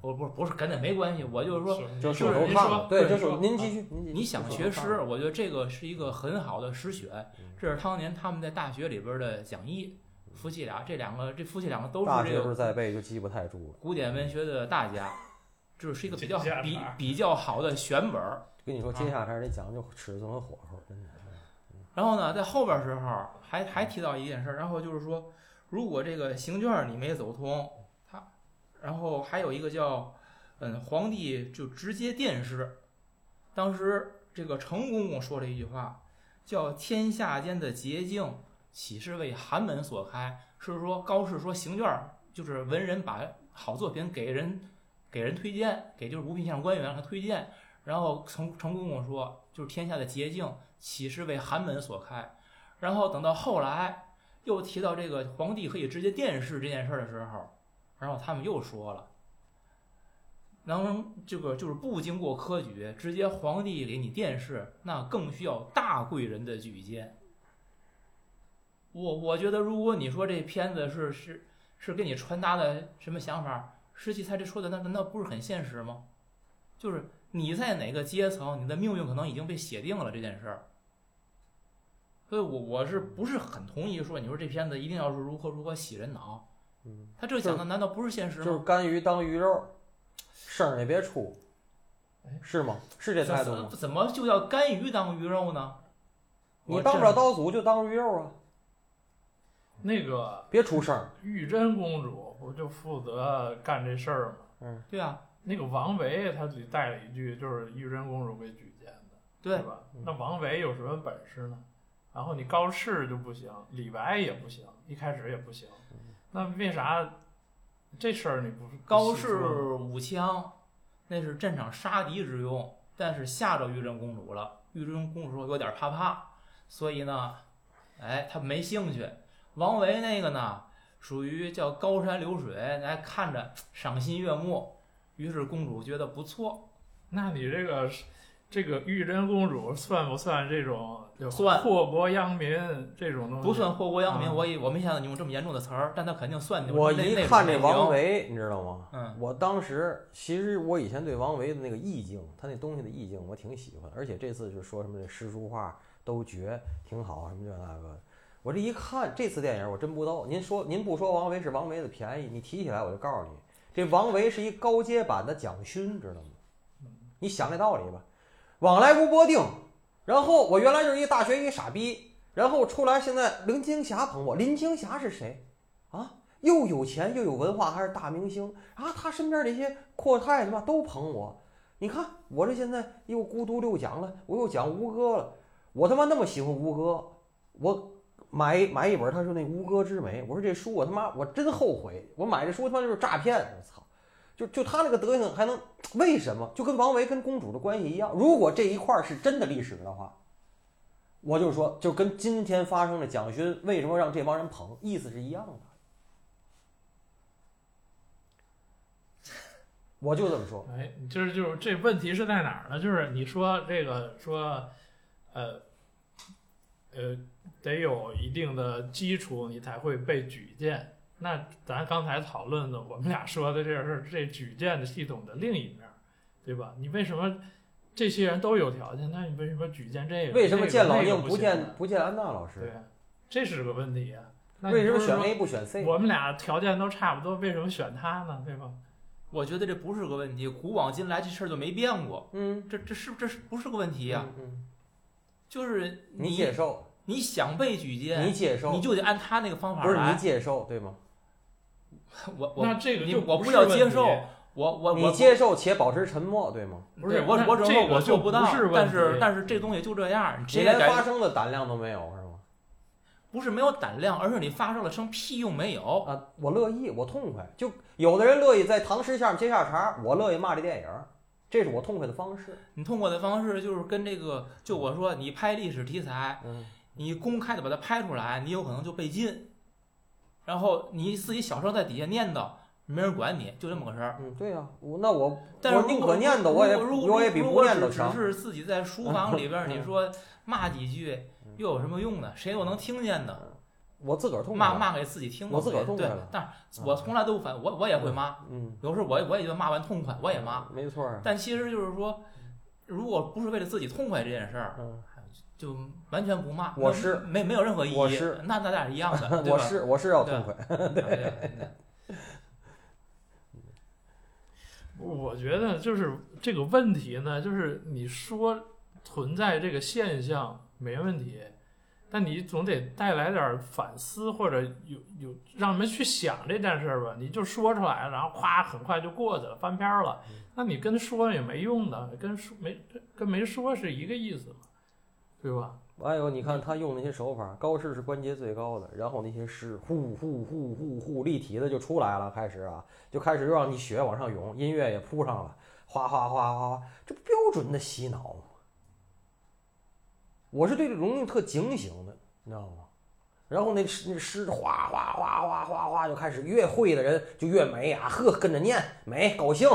S1: 不不不是跟那没关系，我就是说，
S3: 就
S1: 是
S2: 您说
S3: 对，就是
S2: 说
S3: 您继续，您继续。
S1: 你想学诗，我觉得这个是一个很好的诗选。这是当年他们在大学里边的讲义，夫妻俩这两个这夫妻两个都是这个
S3: 再背就记不太住了。
S1: 古典文学的大家，就是一个比较比比较好的选本儿。
S3: 跟你说，接下来得讲究尺寸和火候，真的。
S1: 然后呢，在后边时候还还提到一件事儿，然后就是说，如果这个行卷儿你没走通，他，然后还有一个叫，嗯，皇帝就直接殿试。当时这个程公公说了一句话，叫“天下间的捷径，岂是为寒门所开？”是说高适说行卷就是文人把好作品给人给人推荐，给就是五品以上官员他推荐。然后程程公公说，就是天下的捷径。岂是为寒门所开？然后等到后来又提到这个皇帝可以直接殿试这件事的时候，然后他们又说了，能这个就是不经过科举，直接皇帝给你殿试，那更需要大贵人的举荐。我我觉得，如果你说这片子是是是给你传达的什么想法，实际他这说的那难道不是很现实吗？就是你在哪个阶层，你的命运可能已经被写定了这件事儿。所以我我是不是很同意说，你说这片子一定要是如何如何洗人脑？
S3: 嗯，
S1: 他这讲的难道不是现实吗
S3: 就是
S1: 吗？
S3: 干鱼当鱼肉，声儿也别出
S2: 哎，
S3: 是吗？是这态度吗？
S1: 怎怎么就叫干鱼当鱼肉呢？
S3: 你当不了刀俎就当鱼肉啊，
S2: 那个
S3: 别出声儿。
S2: 玉真公主不就负责干这事儿吗？
S3: 嗯，
S1: 对啊，
S2: 那个王维他里带了一句，就是玉真公主给举荐的，
S1: 对
S2: 吧？那王维有什么本事呢？然后你高适就不行，李白也不行，一开始也不行，那为啥这事儿你不
S1: 高
S2: 不细说
S1: 适武枪，那是战场杀敌之用，但是吓着玉真公主了。玉真公主说有点怕怕，所以呢，哎，她没兴趣。王维那个呢，属于叫高山流水，来看着赏心悦目，于是公主觉得不错。
S2: 那你这个这个玉真公主算不算这种就
S1: 算
S2: 祸国殃民这种东西？
S1: 不算祸国殃民，
S2: 啊
S1: 我也我没想到你用这么严重的词儿，但他肯定算那
S3: 我一看这王，维，你知道吗？
S1: 嗯，
S3: 我当时其实我以前对王维的那个意境，他那东西的意境我挺喜欢，而且这次就说什么这诗书画都绝，挺好，什么这那个。我这一看这次电影，我真不逗。您说您不说王维是王维的便宜，你提起来我就告诉你，这王维是一高阶版的蒋勋，知道吗？你想这道理吧，往来无波定。然后我原来就是一大学一傻逼，然后出来现在林青霞捧我，林青霞是谁啊？又有钱又有文化，还是大明星啊！他身边那些阔太他妈都捧我。你看我这现在又孤独六讲了，我又讲吴哥了。我他妈那么喜欢吴哥，我买买一本他说那《吴歌之美》，我说这书我他妈我真后悔，我买这书他妈就是诈骗！我操！就就他那个德行还能为什么？就跟王维跟公主的关系一样，如果这一块儿是真的历史的话，我就说就跟今天发生的蒋勋为什么让这帮人捧，意思是一样的。我就这么说，
S2: 哎，就是就是这问题是在哪儿呢？就是你说这个说，呃，呃，得有一定的基础，你才会被举荐。那咱刚才讨论的，我们俩说的这是这举荐的系统的另一面，对吧？你为什么这些人都有条件，那你为什么举荐这个？
S3: 为什么
S2: 这个
S3: 见老
S2: 那个不行
S3: 宁不见
S2: 呢
S3: 不见安娜老师？
S2: 对，这是个问题啊。那
S3: 为什么选 A 不选 C？
S2: 我们俩条件都差不多，为什么选他呢？对吧？
S1: 我觉得这不是个问题，古往今来这事儿就没变过，
S3: 嗯
S1: 这这是这是不是个问题呀、
S3: 嗯嗯
S1: 就是
S3: 你接受，
S1: 你想被举荐，
S3: 你接受
S1: 你，就得按他那个方法
S3: 不是你
S1: 来。
S3: 接受对吗？
S1: 我我
S2: 那这个
S1: 你
S2: 就不
S1: 我不要接受，我我你
S3: 接受且保持沉默，对吗？
S2: 不是
S1: 我我只能说我做不到
S2: 不是，
S1: 但是但是这东西就这样，
S3: 你
S1: 谁
S3: 连发声的胆量都没有是吗？
S1: 不是没有胆量，而是你发声了声屁用没有。
S3: 啊，我乐意，我痛快。就有的人乐意在唐诗下面接下茬，我乐意骂这电影，这是我痛快的方式。
S1: 你痛快的方式就是跟这个，就我说你拍历史题材，
S3: 嗯，
S1: 你公开的把它拍出来，你有可能就被禁，然后你自己小时候在底下念叨，没人管你，就这么个事儿。
S3: 嗯，对呀、我那我
S1: 但是
S3: 我宁可念叨，我也
S1: 如果
S3: 我也比不
S1: 如果只只
S3: 念叨强。
S1: 是自己在书 房里边你说骂几句又有什么用呢？谁又能听见呢？
S3: 我自个儿痛快。
S1: 骂骂给自己听，
S3: 我自个儿痛快了，
S1: 但是我从来都不反，我我也会骂，
S3: 嗯，
S1: 有时候我我也就骂完痛快，我也骂。
S3: 没错。
S1: 但其实就是说，如果不是为了自己痛快这件事儿，
S3: 嗯，
S1: 就完全不骂。
S3: 我是
S1: 没没有任何意义。
S3: 我是
S1: 那咱俩是一样的，
S3: 我是我是要
S1: 对
S3: 痛快。
S1: 对对
S2: 我觉得就是这个问题呢，就是你说存在这个现象没问题，但你总得带来点儿反思，或者有有让人们去想这件事儿吧。你就说出来，然后夸很快就过去了，翻篇儿了。那你跟说也没用的，跟说没跟没说是一个意思嘛，对吧？
S3: 哎呦，你看他用那些手法，高士是关节最高的，然后那些诗呼呼呼呼呼立体的就出来了，开始啊，就开始又让你血往上涌，音乐也铺上了，哗哗哗哗哗，这不标准的洗脑吗？我是对这种东西特警醒的，你知道吗？然后那诗那诗哗哗哗哗哗哗就开始，越会的人就越美啊，呵，跟着念美高兴。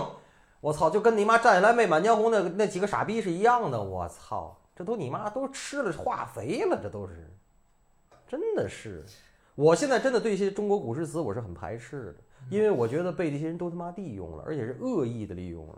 S3: 我操，就跟你妈站起来没《满江红》那那几个傻逼是一样的。我操，这都你妈都吃了化肥了，这都是，真的是。我现在真的对一些中国古诗词我是很排斥的，因为我觉得被这些人都他妈利用了，而且是恶意的利用了。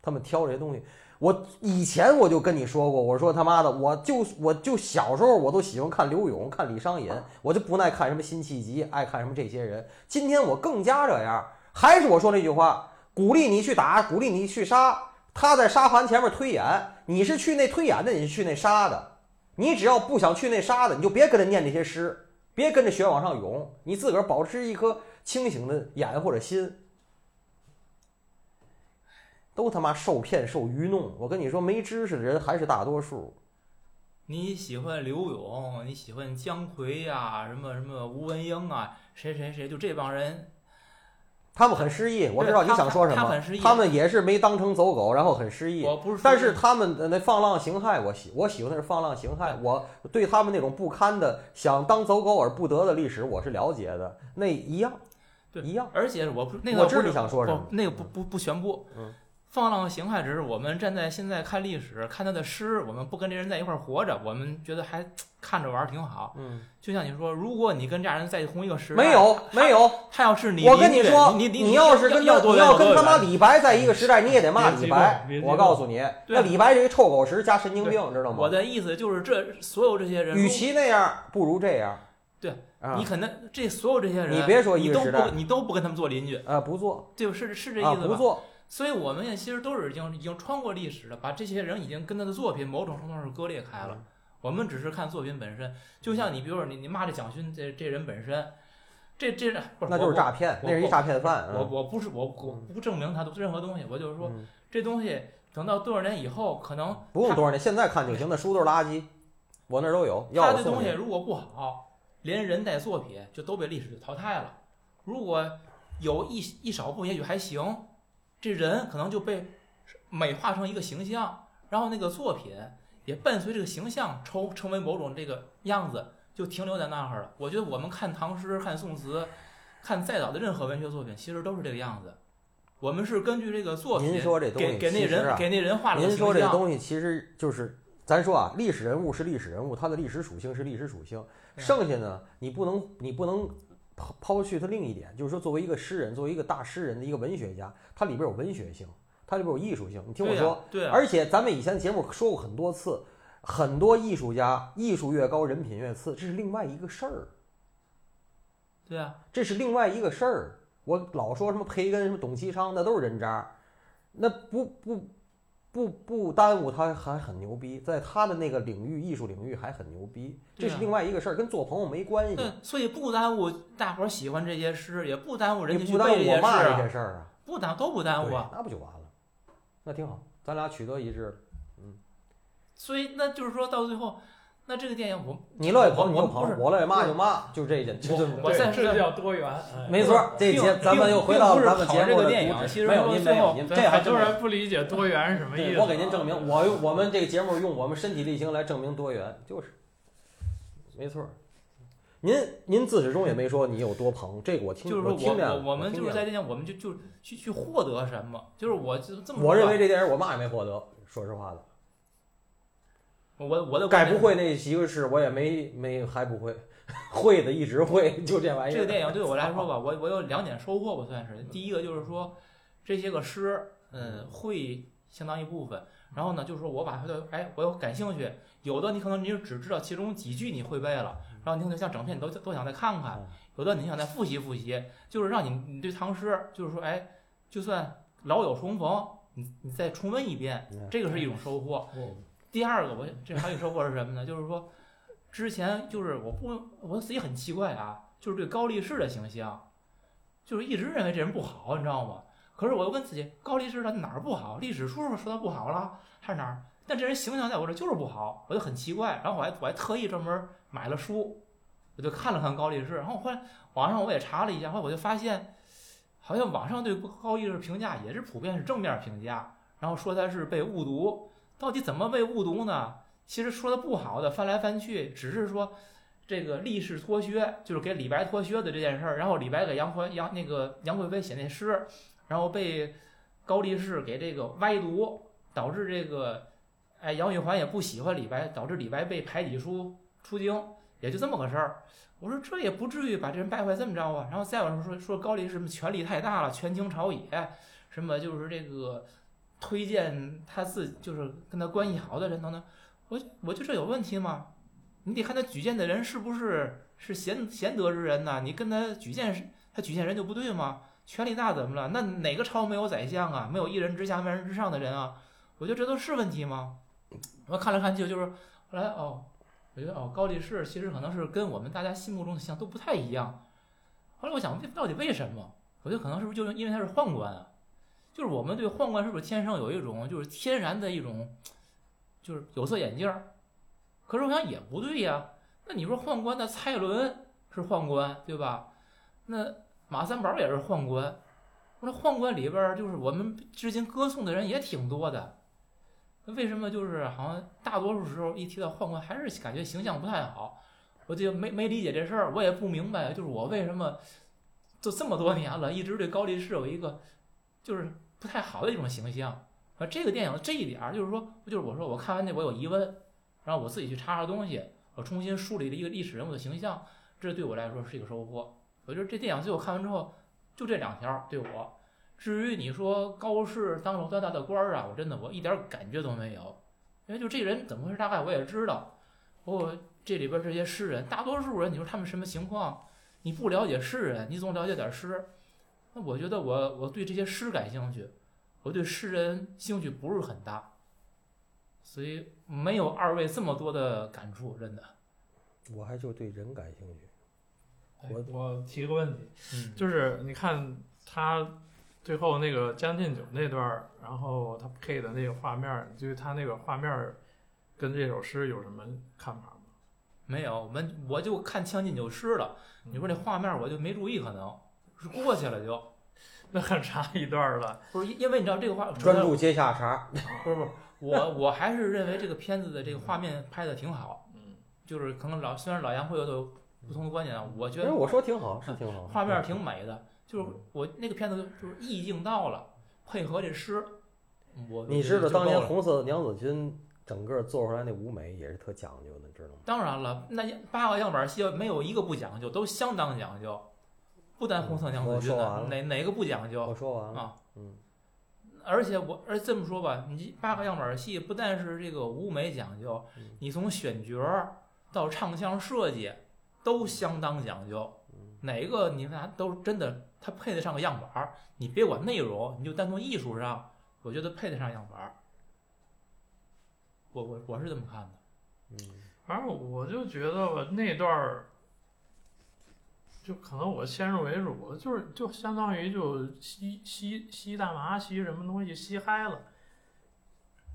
S3: 他们挑这些东西，我以前我就跟你说过，我说他妈的，我就我就小时候我都喜欢看刘勇、看李商隐，我就不爱看什么辛弃疾，爱看什么这些人。今天我更加这样，还是我说那句话，鼓励你去打，鼓励你去杀。他在沙盘前面推演，你是去那推演的，你是去那杀的。你只要不想去那杀的，你就别跟着念这些诗，别跟着血往上涌，你自个儿保持一颗清醒的眼或者心。都他妈受骗受愚弄，我跟你说，没知识的人还是大多数。
S1: 你喜欢刘勇，你喜欢姜夔呀、什么什么吴文英啊，谁谁谁，就这帮人，
S3: 他们很失意，我知道你想说什么
S1: 他
S3: 们也是没当成走狗，然后很失意。
S1: 我不是，
S3: 但是他们的那放浪形骸，我喜我喜欢的是放浪形骸。我对他们那种不堪的想当走狗而不得的历史，我是了解的。那一样，
S1: 对
S3: 一样。
S1: 而且我不那个
S3: 我知道你想说什么
S1: 那个不不不宣布。
S3: 嗯
S1: 放浪形骸只是我们站在现在看历史，看他的诗，我们不跟这人在一块儿活着，我们觉得还看着玩儿挺好。
S3: 嗯，
S1: 就像你说，如果你跟这样人在同一个时代，
S3: 没有没有。
S1: 他要是你，
S3: 我跟你说，
S1: 你你
S3: 你要是跟
S1: 要
S3: 他，你要跟他妈李白在一个时代，你也得骂李白我告诉你，那李白是一臭狗屎加神经病，知道吗？
S1: 我的意思就是这所有这些人，
S3: 与其那样，不如这样。
S1: 对
S3: 啊，
S1: 你可能这所有这些人，
S3: 你别说一
S1: 你都
S3: 个时代
S1: 不你都不跟他们做邻居，
S3: 啊不做
S1: 对是是这意
S3: 啊
S1: 思吧？
S3: 不做，
S1: 所以我们也其实都是已经已经穿过历史了，把这些人已经跟他的作品某种程度上是割裂开了。我们只是看作品本身，就像你比如说你你骂这蒋勋这这人本身，这这不是
S3: 那就是诈骗，那是一诈骗犯。
S1: 我
S3: 嗯
S1: 我不是我我不证明他的任何东西，我就是说
S3: 嗯
S1: 这东西等到多少年以后，可能
S3: 不用多少年，现在看就行。那书都是垃圾，我那儿都有，要
S1: 他的。东西如果不好，连人带作品就都被历史淘汰了。如果有一一少部分也许还行，这人可能就被美化成一个形象，然后那个作品也伴随这个形象成成为某种这个样子，就停留在那儿了。我觉得我们看唐诗、看宋词、看再早的任何文学作品，其实都是这个样子。我们是根据这个作品
S3: 您说这东西
S1: 给给那人给那人画了个
S3: 您说这
S1: 形象。
S3: 东西其实就是，咱说啊，历史人物是历史人物，他的历史属性是历史属性。剩下呢，你不能你不能抛抛去他另一点，就是说，作为一个诗人，作为一个大诗人的一个文学家，它里边有文学性，它里边有艺术性。你听我说，
S1: 对啊，
S3: 而且咱们以前节目说过很多次，很多艺术家艺术越高，人品越次，这是另外一个事儿，
S1: 对啊，
S3: 这是另外一个事儿。我老说什么培根、什么董其昌，那都是人渣，那不不不不耽误他还很牛逼，在他的那个领域艺术领域还很牛逼，这是另外一个事儿，跟做朋友没关系。
S1: 对，所以不耽误大伙儿喜欢这些诗，也不耽误人
S3: 也不耽
S1: 家去背这些诗
S3: 误我骂这
S1: 啊，
S3: 些事儿啊。
S1: 不不耽都不耽误啊。
S3: 那不就完了？那挺好，咱俩取得一致嗯。
S1: 所以那就是说到最后，那这个电影我
S3: 你乐意捧你就捧，
S1: 我
S3: 乐意骂就骂，就这一点，就这么
S1: 我在
S2: 这叫多元。哎
S3: 没错儿。这节咱们又回到咱们节目的
S1: 电影其实
S3: 没有您没有您这
S2: 很多人不理解多元是什么意，思。
S3: 我给您证明，我用我们这个节目用我们身体力行来证明多元，就是，没错儿。您您自始终也没说你有多捧，这个我听
S1: 就是说
S3: 我听见了，
S1: 我我们就是在这讲，我们就就去去获得什么，就是我就这么
S3: 我认为这电影我嘛也没获得，说实话的，
S1: 我我的
S3: 该不会那几个诗我也没没还不会，会的一直会，就这玩意儿。
S1: 这个电影对我来说吧，我我有两点收获吧，算是。第一个就是说，这些个诗，嗯，会相当一部分。然后呢，就是说我把它的，哎，我又感兴趣。有的你可能你就只知道其中几句你会背了，然后你可能像整篇你都都想再看看
S3: 嗯。
S1: 有的你想再复习复习，就是让你你对唐诗，就是说，哎，就算老友重逢，你你再重温一遍，
S3: 嗯
S1: 这个是一种收获。第二个，我这还有收获是什么呢？就是说，之前就是我不我自己很奇怪啊，就是对高力士的形象，就是一直认为这人不好，你知道吗？可是我又问自己，高力士他哪儿不好？历史书上说他不好了，还是哪儿？但这人形象在我这就是不好，我就很奇怪。然后我还我还特意专门买了书，我就看了看高力士。然后后来网上我也查了一下，后来我就发现，好像网上对高力士评价也是普遍是正面评价，然后说他是被误读。到底怎么被误读呢？其实说的不好的翻来翻去，只是说这个力士脱靴，就是给李白脱靴的这件事儿。然后李白给杨怀杨那个杨贵妃写那诗，然后被高力士给这个歪读，导致这个哎杨玉环也不喜欢李白，导致李白被排挤出出京，也就这么个事儿。我说这也不至于把这人败坏这么着啊。然后再往上说说高力士什么权力太大了，权倾朝野，什么就是这个推荐他自己就是跟他关系好的人等等。我我就这有问题吗？你得看他举荐的人是不是是贤贤德之人呐？你跟他举荐他举荐人就不对吗？权力大怎么了？那哪个朝没有宰相啊？没有一人之下万人之上的人啊？我觉得这都是问题吗？我看来看去就是后来哦，我觉得哦高力士其实可能是跟我们大家心目中的形象都不太一样。后来我想到底为什么？我觉得可能是不是就因为他是宦官啊？就是我们对宦官是不是天生有一种就是天然的一种就是有色眼镜儿？可是我想也不对呀。那你说宦官的蔡伦是宦官对吧？那马三宝也是宦官。我说宦官里边儿就是我们至今歌颂的人也挺多的。那为什么就是好像大多数时候一提到宦官，还是感觉形象不太好？我就没没理解这事儿，我也不明白，就是我为什么就这么多年了，一直对高力士有一个就是不太好的一种形象。啊，这个电影这一点儿就是说，就是我说我看完这我有疑问，然后我自己去查查东西，我重新梳理了一个历史人物的形象，这对我来说是一个收获。我觉得这电影最后看完之后，就这两条对我。至于你说高适当了多大的官儿啊，我真的我一点感觉都没有，因为就这人怎么回事，大概我也知道。我这里边这些诗人，大多数人，你说他们什么情况？你不了解诗人，你总了解点诗。那我觉得我我对这些诗感兴趣，我对诗人兴趣不是很大，所以没有二位这么多的感触，真的。
S3: 我还就对人感兴趣。
S2: 哎
S3: 我
S2: 我提个问题，
S1: 嗯，
S2: 就是你看他最后那个《将进酒》那段，然后他配的那个画面儿，就是他那个画面跟这首诗有什么看法吗？
S1: 没有，我们我就看《将进酒》诗了。你说这
S2: 嗯
S1: 画面我就没注意，可能是过去了就
S2: 那很长一段了，
S1: 不是因为你知道这个话
S3: 专注接下茬，
S1: 不是不是我我还是认为这个片子的这个画面拍的挺好，
S2: 嗯，
S1: 就是可能老虽然老杨会有不同的观点啊，我觉得
S3: 哎，我说挺好，是挺好。
S1: 画面挺美的，就是我那个片子就是意境到了，配合这诗，我
S3: 你知道当年红色娘子军整个做出来那舞美也是特讲究的，知道吗？
S1: 当然了，那八个样板戏没有一个不讲究，都相当讲究。不单红色娘子军哪哪个不讲究
S3: 我？说完了，
S1: 啊
S3: 嗯，
S1: 而且我，而这么说吧，你八个样板戏不但是这个舞美讲究
S3: 嗯，
S1: 你从选角儿到唱腔设计都相当讲究。
S3: 嗯
S1: 哪个你看都真的，它配得上个样板儿。你别管内容，你就单从艺术上，我觉得配得上样板儿。我我我是这么看的。
S3: 嗯，
S2: 反正我就觉得吧，那段儿，就可能我先入为主，就是就相当于就吸吸吸大麻，吸什么东西，吸嗨了，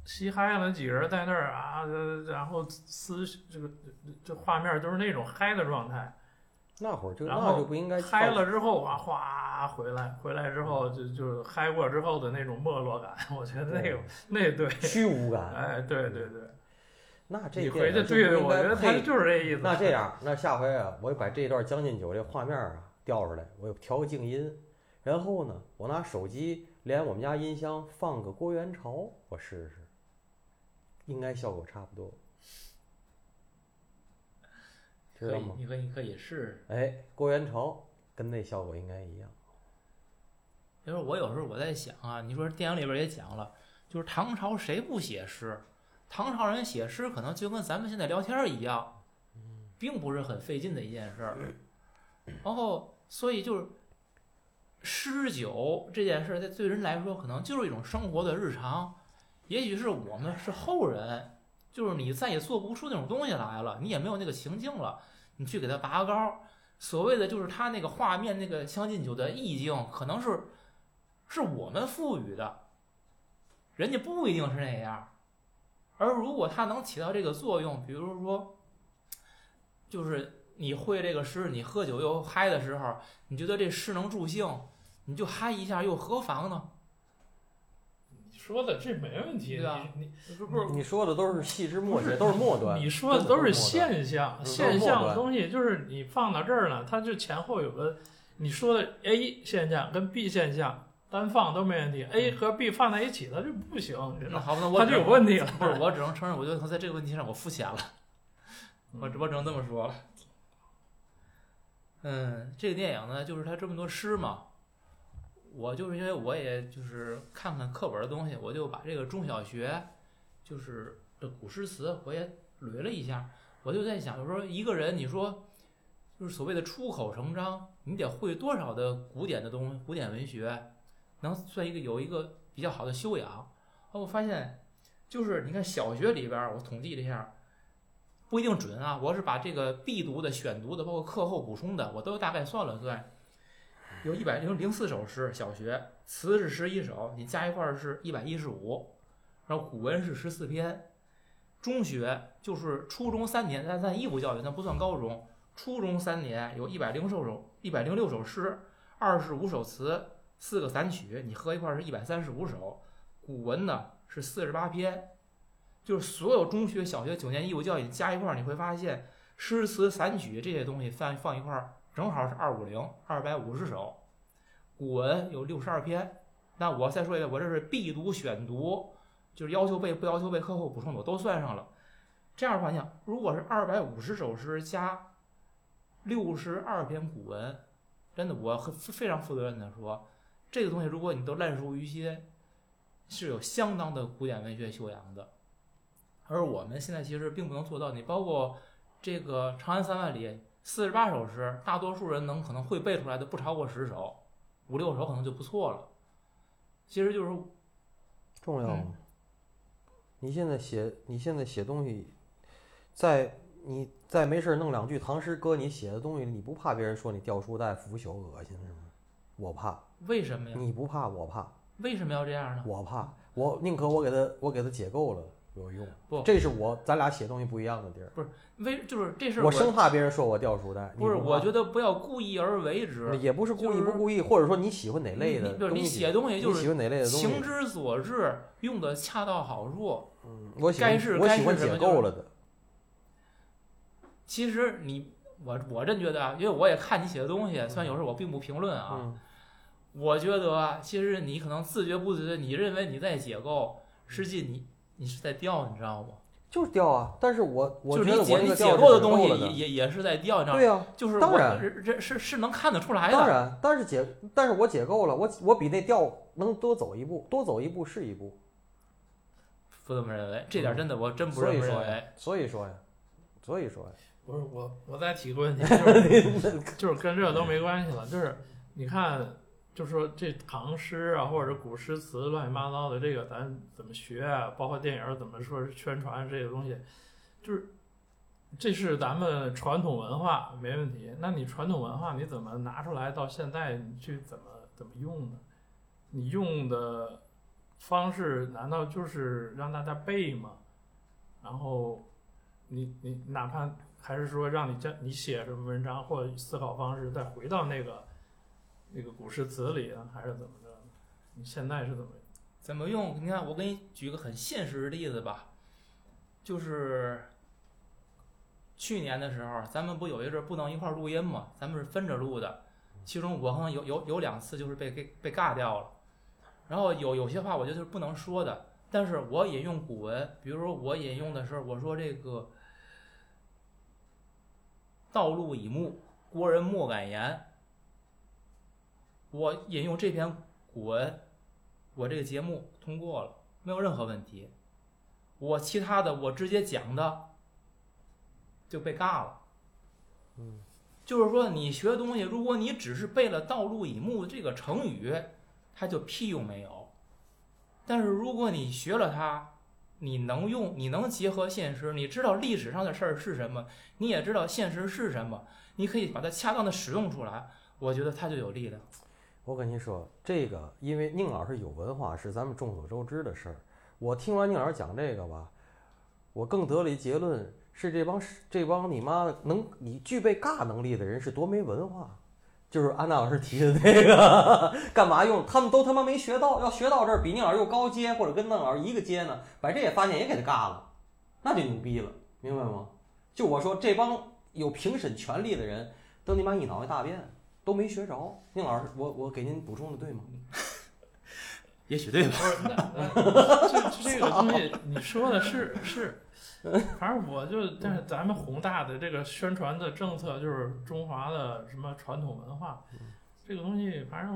S2: 吸嗨了，几个人在那儿啊，呃然后撕这个这画面都是那种嗨的状态。
S3: 那会儿就那就不应该
S2: 嗨了之后啊，哗回来，回来之后就就嗨过之后的那种没落感，我觉得那个那对，
S3: 虚无感。
S2: 哎，对对对，
S3: 那这
S2: 回去对对，
S3: 不应该
S2: 我觉得他就是这意思。
S3: 那这样，那下回啊，我把这段《将进酒》这画面啊调出来，我调个静音，然后呢，我拿手机连我们家音箱放个郭元潮，我试试，应该效果差不多，知
S1: 可以
S3: 道吗，？
S1: 你可以你可以试试。
S3: 哎，郭元潮跟那效果应该一样。
S1: 就是我有时候我在想啊，你说电影里边也讲了，就是唐朝谁不写诗？唐朝人写诗可能就跟咱们现在聊天一样，并不是很费劲的一件事。然后，所以就是诗酒这件事，在对人来说可能就是一种生活的日常。也许是我们是后人，就是你再也做不出那种东西来了，你也没有那个情境了，你去给它拔高。所谓的就是他那个画面那个《将进酒》的意境，可能是是我们赋予的，人家不一定是那样。而如果它能起到这个作用，比如说，就是你会这个诗，你喝酒又嗨的时候，你觉得这诗能助兴，你就嗨一下，又何妨呢？
S2: 你说的这没问题，
S1: 对啊
S2: 你
S1: 不不是
S3: 你说的都是细枝末节，都是末端。
S2: 你说的都是现象，
S3: 嗯
S2: 现象的东西就是你放到这儿了，它就前后有个你说的 A 现象跟 B 现象单放都没问题，A 和 B 放在一起它就不行？
S1: 那好吧，那我
S2: 它就有问题了。
S1: 不是，我只能承认，我觉得可能在这个问题上我肤浅了，我只我只能这么说了。嗯，这个电影呢，就是它这么多诗嘛，我就是因为我也就是看看课本的东西，我就把这个中小学就是的古诗词我也捋了一下，我就在想，就说一个人，你说就是所谓的出口成章，你得会多少的古典的东西，古典文学，能算一个有一个比较好的修养。哦，我发现就是你看小学里边，我统计了一下，不一定准啊。我是把这个必读的、选读的，包括课后补充的，我都大概算了算，有一百零零四首诗。小学词是十一首，你加一块儿是一百一十五，然后古文是十四篇。中学就是初中三年，咱咱义务教育，那不算高中。初中三年有一百零六首，一百零六首诗，二十五首词，四个散曲，你合一块儿是一百三十五首。古文呢是四十八篇，就是所有中学、小学九年义务教育加一块儿，你会发现诗词散曲这些东西放放一块儿，正好是二五零，二百五十首。古文有六十二篇，那我再说一遍，我这是必读、选读，就是要求背不要求背、课后补充的我都算上了。这样的话，你想，如果是二百五十首诗加六十二篇古文，真的我很非常负责任的说，这个东西如果你都烂熟于心。是有相当的古典文学修养的，而我们现在其实并不能做到。你包括这个《长安三万里》四十八首诗，大多数人能可能会背出来的不超过十首，五六首可能就不错了。其实就是
S3: 重要吗？
S1: 嗯
S3: 你现在写，你现在写东西，在你再没事儿弄两句唐诗搁你写的东西，你不怕别人说你掉书袋、腐朽、恶心是吗？我怕，
S1: 为什么呀？
S3: 你不怕，我怕，
S1: 为什么要这样呢？
S3: 我怕，我宁可我给他，我给他解构了有用。
S1: 不
S3: 这是我咱俩写东西不一样的地儿。
S1: 不是为就是这事儿
S3: 我生怕别人说我掉书袋，
S1: 不是，
S3: 你
S1: 我觉
S3: 得
S1: 得不要故意而为之。
S3: 也不是故意不故意，或者说你喜欢哪类的
S1: 你就是你，写东西就是
S3: 你喜欢哪类的东西
S1: 情。之所至，用的恰到好处。
S3: 嗯，我喜
S1: 该
S3: 欢我
S1: 是该是
S3: 喜欢解构了的。
S1: 其实你我我真觉得啊，因为我也看你写的东西，虽然有时候我并不评论啊，
S3: 嗯，
S1: 我觉得啊其实你可能自觉不自觉，你认为你在解构，实际你你是在掉，你知道吗？
S3: 就是掉啊。但是我我
S1: 就是
S3: 觉得我
S1: 你解你解构的东西也也也是在掉，你知道吗？
S3: 对呀、
S1: 就是
S3: 当然
S1: 这这是是能看得出来的。
S3: 当然，但是解，但是我解构了，我我比那掉能多走一步，多走一步是一步。
S1: 不这么认为，这点真的我真不这么认为。，
S3: 所以说呀，所以说呀，
S2: 不是我，我再提个问题，就是 就是跟这都没关系了，就是你看，就说这唐诗啊，或者古诗词乱七八糟的，这个咱怎么学啊？包括电影怎么说是宣传这个东西，就是这是咱们传统文化，没问题。那你传统文化你怎么拿出来到现在你去怎么怎么用呢？你用的方式难道就是让大家背吗？然后你你哪怕还是说让你这你写什么文章或思考方式再回到那个那个古诗词里呢，还是怎么着？你现在是怎么？
S1: 怎么用？你看，我给你举个很现实的例子吧，就是去年的时候，咱们不有一阵不能一块录音吗，咱们是分着录的，其中我可能有有有两次就是被给被尬掉了，然后有有些话我觉得是不能说的，但是我引用古文，比如说我引用的时候，我说这个“道路以目，国人莫敢言”，我引用这篇古文。我这个节目通过了，没有任何问题。我其他的我直接讲的就被尬了。
S3: 嗯，
S1: 就是说你学东西，如果你只是背了“道路以目”这个成语，它就屁用没有。但是如果你学了它，你能用，你能结合现实，你知道历史上的事儿是什么，你也知道现实是什么，你可以把它恰当的使用出来，我觉得它就有力量。
S3: 我跟你说，这个因为宁老师有文化，是咱们众所周知的事儿。我听完宁老师讲这个吧，我更得了一结论：是这帮这帮你妈的能你具备尬能力的人是多没文化。就是安娜老师提的那个，干嘛用？他们都他妈没学到，要学到这儿比宁老师又高阶，或者跟邓老师一个阶呢，把这也发现也给他尬了，那就牛逼了，明白吗？就我说这帮有评审权利的人，都你妈一脑袋大便。都没学着，宁老师，我我给您补充的对吗？
S1: 也许对吧？
S2: 这这个东西你说的是是，反正我就，但是咱们宏大的这个宣传的政策就是中华的什么传统文化，这个东西反正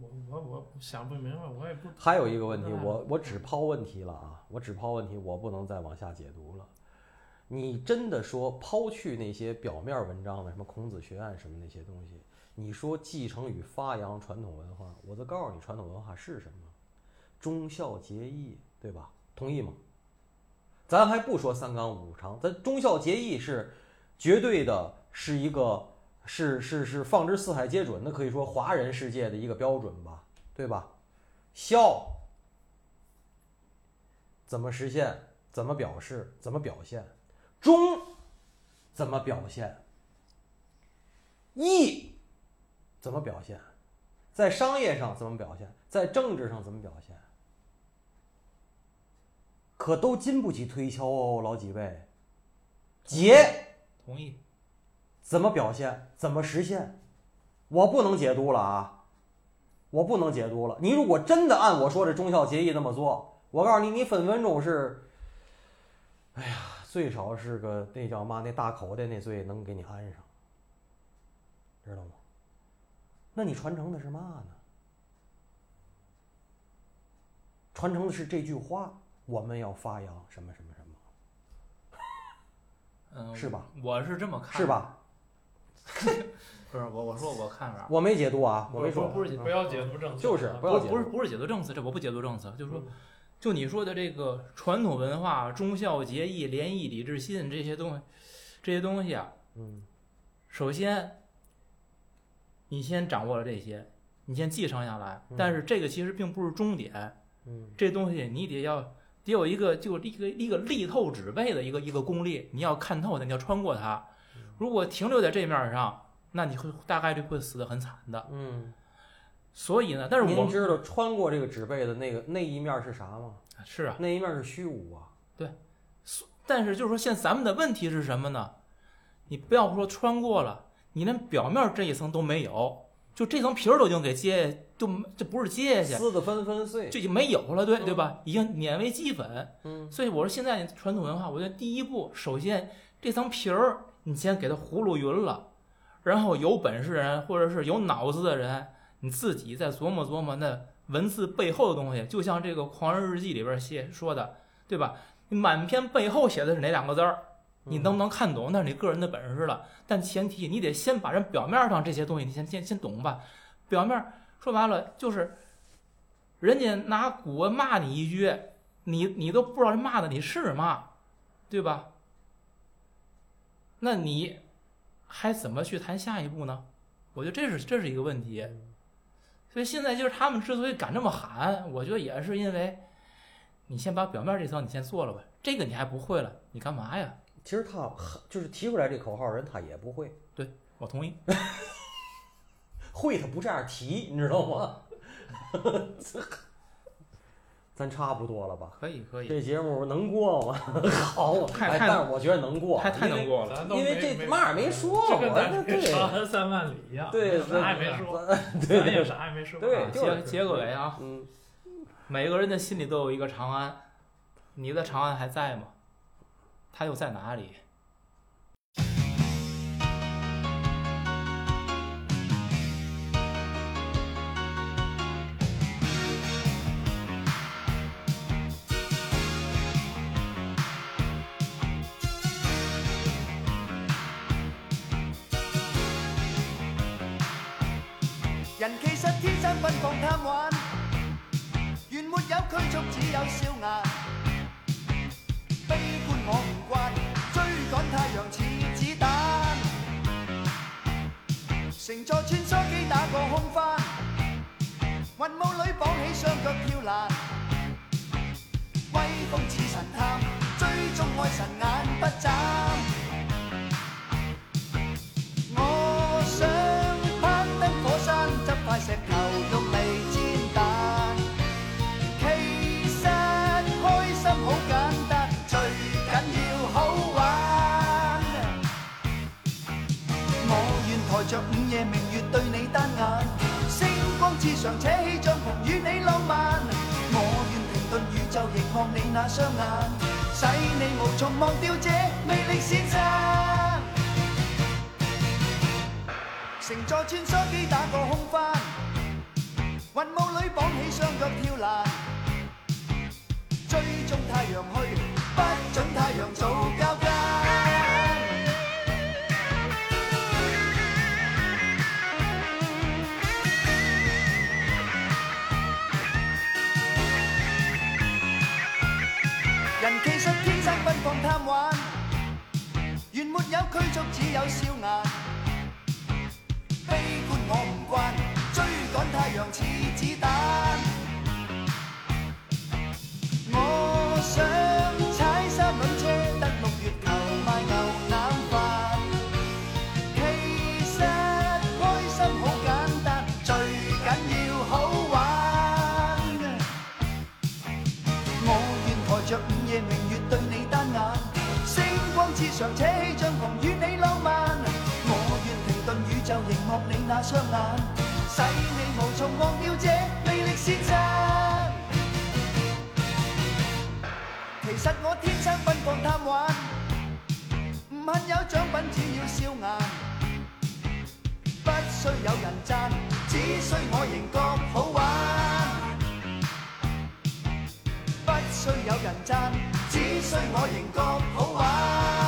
S2: 我我我想不明白，我也不。
S3: 还有一个问题，我我只抛问题了啊，我只抛问题，我不能再往下解读了。你真的说抛去那些表面文章的什么孔子学院什么那些东西？你说继承与发扬传统文化，我就告诉你传统文化是什么，忠孝节义，对吧？同意吗？咱还不说三纲五常，咱忠孝节义是绝对的，是一个是是是放之四海皆准的，可以说华人世界的一个标准吧，对吧？孝怎么实现？怎么表示？怎么表现？忠怎么表现？义。怎么表现，在商业上怎么表现，在政治上怎么表现，可都经不起推敲哦，老几位。结
S1: 同意，
S3: 怎么表现，怎么实现，我不能解读了啊，我不能解读了。你如果真的按我说的忠孝节义那么做，我告诉你，你分分钟是，哎呀，最少是个那叫嘛，那大口袋那罪能给你安上，知道吗？那你传承的是嘛呢？传承的是这句话，我们要发扬什么什么什么，
S1: 嗯，
S3: 是吧？
S1: 我是这么看，
S3: 是？吧？
S1: 不是我，我说我看法，
S3: 我没解读啊，我没说，
S1: 不是
S2: 不要解读政策，
S3: 就是
S2: 啊
S3: 不要解读
S1: 不是不是解读政策，这我不解读政策，就是说
S2: 嗯，
S1: 就你说的这个传统文化、忠孝节义、廉义礼智信这些东西，这些东西啊，
S3: 嗯
S1: 首先，你先掌握了这些，你先继承下来
S3: 嗯。
S1: 但是这个其实并不是终点，
S3: 嗯
S1: 这东西你得要得有一个就一个一个力透纸背的一个一个功力，你要看透它，你要穿过它。如果停留在这面上，那你会大概率会死得很惨的。
S3: 嗯。
S1: 所以呢，但是我
S3: 您知道穿过这个纸背的那个那一面是啥吗？
S1: 是啊，
S3: 那一面是虚无啊。
S1: 对但是就是说，现在咱们的问题是什么呢？你不要说穿过了，你连表面这一层都没有，就这层皮儿都已经给揭，就这不是揭下去，
S3: 撕得纷纷碎。
S1: 这就没有了，对
S3: 嗯
S1: 对吧？已经碾为齑粉。
S3: 嗯
S1: 所以我说现在传统文化，我觉得第一步，首先这层皮儿你先给它糊弄匀了，然后有本事人或者是有脑子的人，你自己再琢磨琢磨那文字背后的东西。就像这个《狂人日记》里边写说的，对吧？满篇背后写的是哪两个字儿？你能不能看懂，那是你个人的本事了。但前提你得先把人表面上这些东西，你先先先懂吧。表面说白了就是，人家拿古文骂你一句，你你都不知道人骂的你是嘛，对吧？那你还怎么去谈下一步呢？我觉得这是这是一个问题。所以现在就是他们之所以敢这么喊，我觉得也是因为，你先把表面这层你先做了吧，这个你还不会了，你干嘛呀？
S3: 其实他就是提出来这口号人，他也不会，对
S1: 我同意。
S3: 会他不这样提，你知道吗？咱差不多了吧？
S1: 可以可以，
S3: 这节目能过吗？好，哎，
S1: 太太
S3: 但是我觉得能过，
S1: 太太能过了。
S3: 因为这嘛也没说
S2: 这跟
S3: 我
S2: 咱这
S3: 这对
S2: 长安三万里一样，
S3: 对，
S2: 啥也没说，
S3: 对
S2: 咱也啥也没说。
S3: 对
S1: 结结个尾啊，
S3: 嗯，
S1: 每个人的心里都有一个长安，你的长安还在吗？他又在哪里？
S4: 穿梭机打个空翻，云雾里绑起双脚跳栏，追踪太阳去，不准太阳早交更。人其实天生奔放贪玩，原没有拘束，只有笑颜。太阳似子弹。我想踩三輪車，登六月球卖牛腩飯。其實開心好簡單，最緊要好玩。我願抬着午夜明月對你單眼，星光之上扯起帳篷與你浪漫。我願停頓宇宙凝望你那雙眼，使你無從忘掉这魅力先生。其實我天生奔放贪玩，唔恨有獎品，只要笑颜。不需有人讚，只需我仍覺好玩。不需有人讚，只需我仍覺好玩。